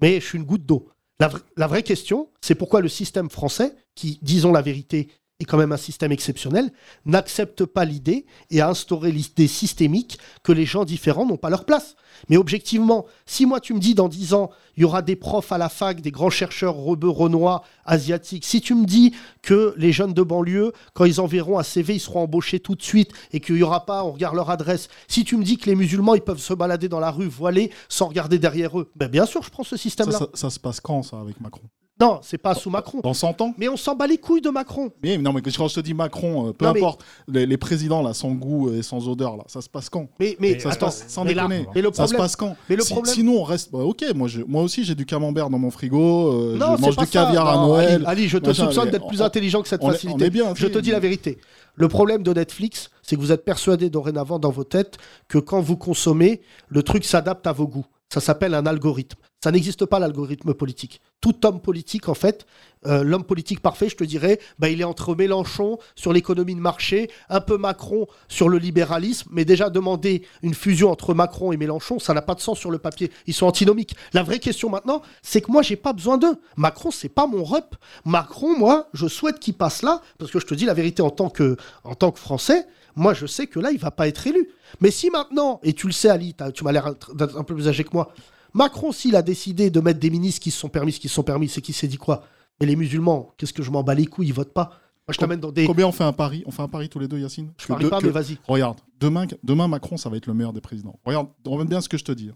mais je suis une goutte d'eau. La, vra- la vraie question, c'est pourquoi le système français, qui, disons la vérité, est quand même un système exceptionnel, n'accepte pas l'idée et a instauré l'idée systémique que les gens différents n'ont pas leur place. Mais objectivement, si moi tu me dis dans 10 ans, il y aura des profs à la fac, des grands chercheurs rebeux, renois, asiatiques, si tu me dis que les jeunes de banlieue, quand ils enverront un CV, ils seront embauchés tout de suite et qu'il n'y aura pas, on regarde leur adresse, si tu me dis que les musulmans, ils peuvent se balader dans la rue voilés sans regarder derrière eux, ben bien sûr, je prends ce système-là. ça se passe quand, ça, avec Macron? Non, c'est pas sous Macron. Dans 100 ans Mais on s'en bat les couilles de Macron. Mais non, mais quand je te dis Macron, euh, peu Non, mais- importe, les, les présidents là, sans goût et sans odeur, là, ça se passe quand? Mais, mais ça attends, se passe sans mais là- déconner. mais le ça se problème- passe quand? mais le Si- problème- Sinon, on reste. bah, ok, moi, je- moi aussi, j'ai du camembert dans mon frigo. euh, Non, je c'est mange pas du caviar à Non, Noël. Ali, Ali, je te machin, soupçonne mais d'être plus on- intelligent que cette on est- facilité. on est bien, je te si, dis la vérité. Le problème de Netflix, c'est que vous êtes persuadé dorénavant dans vos têtes que quand vous consommez, le truc s'adapte à vos goûts. Ça s'appelle un algorithme. Ça n'existe pas l'algorithme politique. Tout homme politique, en fait, euh, l'homme politique parfait, je te dirais, bah, il est entre Mélenchon sur l'économie de marché, un peu Macron sur le libéralisme, mais déjà demander une fusion entre Macron et Mélenchon, ça n'a pas de sens sur le papier. Ils sont antinomiques. La vraie question maintenant, c'est que moi, j'ai pas besoin d'eux. Macron, c'est pas mon rep. Macron, moi, je souhaite qu'il passe là, parce que je te dis la vérité en tant que, en tant que Français, moi, je sais que là, il va pas être élu. Mais si maintenant, et tu le sais, Ali, tu m'as l'air d'être un peu plus âgé que moi, Macron, s'il a décidé de mettre des ministres qui se sont permis ce qui se sont permis, c'est qu'il s'est dit quoi? Mais les musulmans, qu'est-ce que je m'en bats les couilles, ils votent pas. Moi, je t'amène dans des. Combien on fait un pari On fait un pari tous les deux, Yacine? Je parie pas, mais vas-y. Regarde, demain, demain, Macron, ça va être le meilleur des présidents. Regarde, regarde bien ce que je te dis. hein.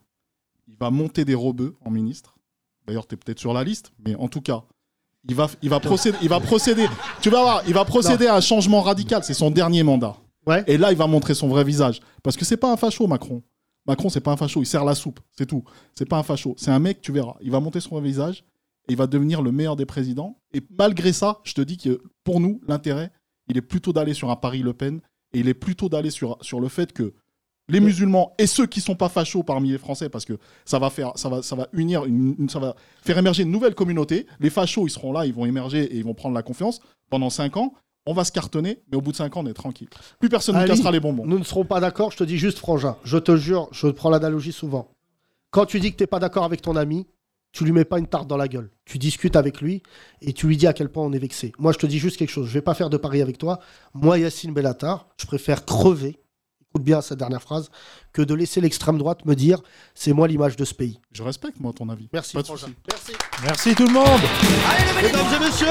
Il va monter des rebeux en ministre. D'ailleurs, tu es peut-être sur la liste, mais en tout cas, il va, il va procéder. Il va procéder tu vas voir, il va procéder à un changement radical. C'est son dernier mandat. Et là, il va montrer son vrai visage. Parce que c'est pas un facho, Macron. Macron, c'est pas un facho. Il sert la soupe, c'est tout. C'est pas un facho. C'est un mec, tu verras. Il va monter son vrai visage et il va devenir le meilleur des présidents. Et malgré ça, je te dis que pour nous, l'intérêt, il est plutôt d'aller sur un Paris Le Pen et il est plutôt d'aller sur, sur le fait que les musulmans et ceux qui sont pas fachos parmi les Français, parce que ça va faire, ça va, ça va unir, une, une- ça va faire émerger une nouvelle communauté. Les fachos, ils seront là, ils vont émerger et ils vont prendre la confiance pendant 5 ans. On va se cartonner, mais au bout de 5 ans, on est tranquille. Plus personne ne cassera les bonbons. Nous ne serons pas d'accord, je te dis juste, Frangin. Je te jure, je prends l'analogie souvent. Quand tu dis que tu n'es pas d'accord avec ton ami, tu lui mets pas une tarte dans la gueule. Tu discutes avec lui et tu lui dis à quel point on est vexé. Moi, je te dis juste quelque chose. Je vais pas faire de pari avec toi. Moi, Yacine Bellatar, je préfère crever, écoute bien cette dernière phrase, que de laisser l'extrême droite me dire c'est moi l'image de ce pays. Je respecte, moi, ton avis. Merci, Pas de Frangin. souci. Merci. Merci tout le monde. Mesdames et messieurs,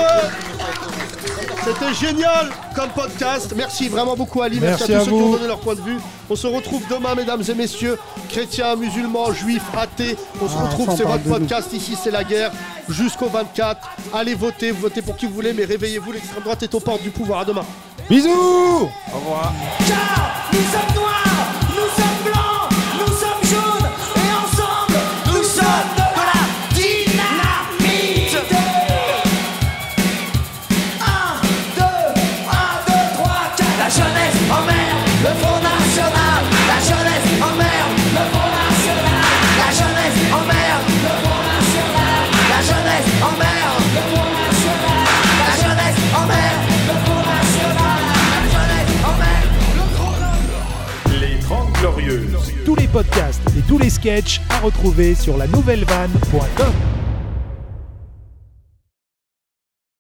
c'était génial comme podcast. Merci vraiment beaucoup Ali. Merci, Merci à tous ceux qui ont donné leur point de vue. On se retrouve demain, mesdames et messieurs, chrétiens, musulmans, juifs, athées. On se Ah, retrouve, c'est votre podcast. Ici, c'est la guerre jusqu'au 24. Allez voter, votez pour qui vous voulez, mais réveillez-vous. L'extrême droite est aux portes du pouvoir. À demain. Bisous. Au revoir. Et tous les sketchs à retrouver sur la nouvellevanne.com.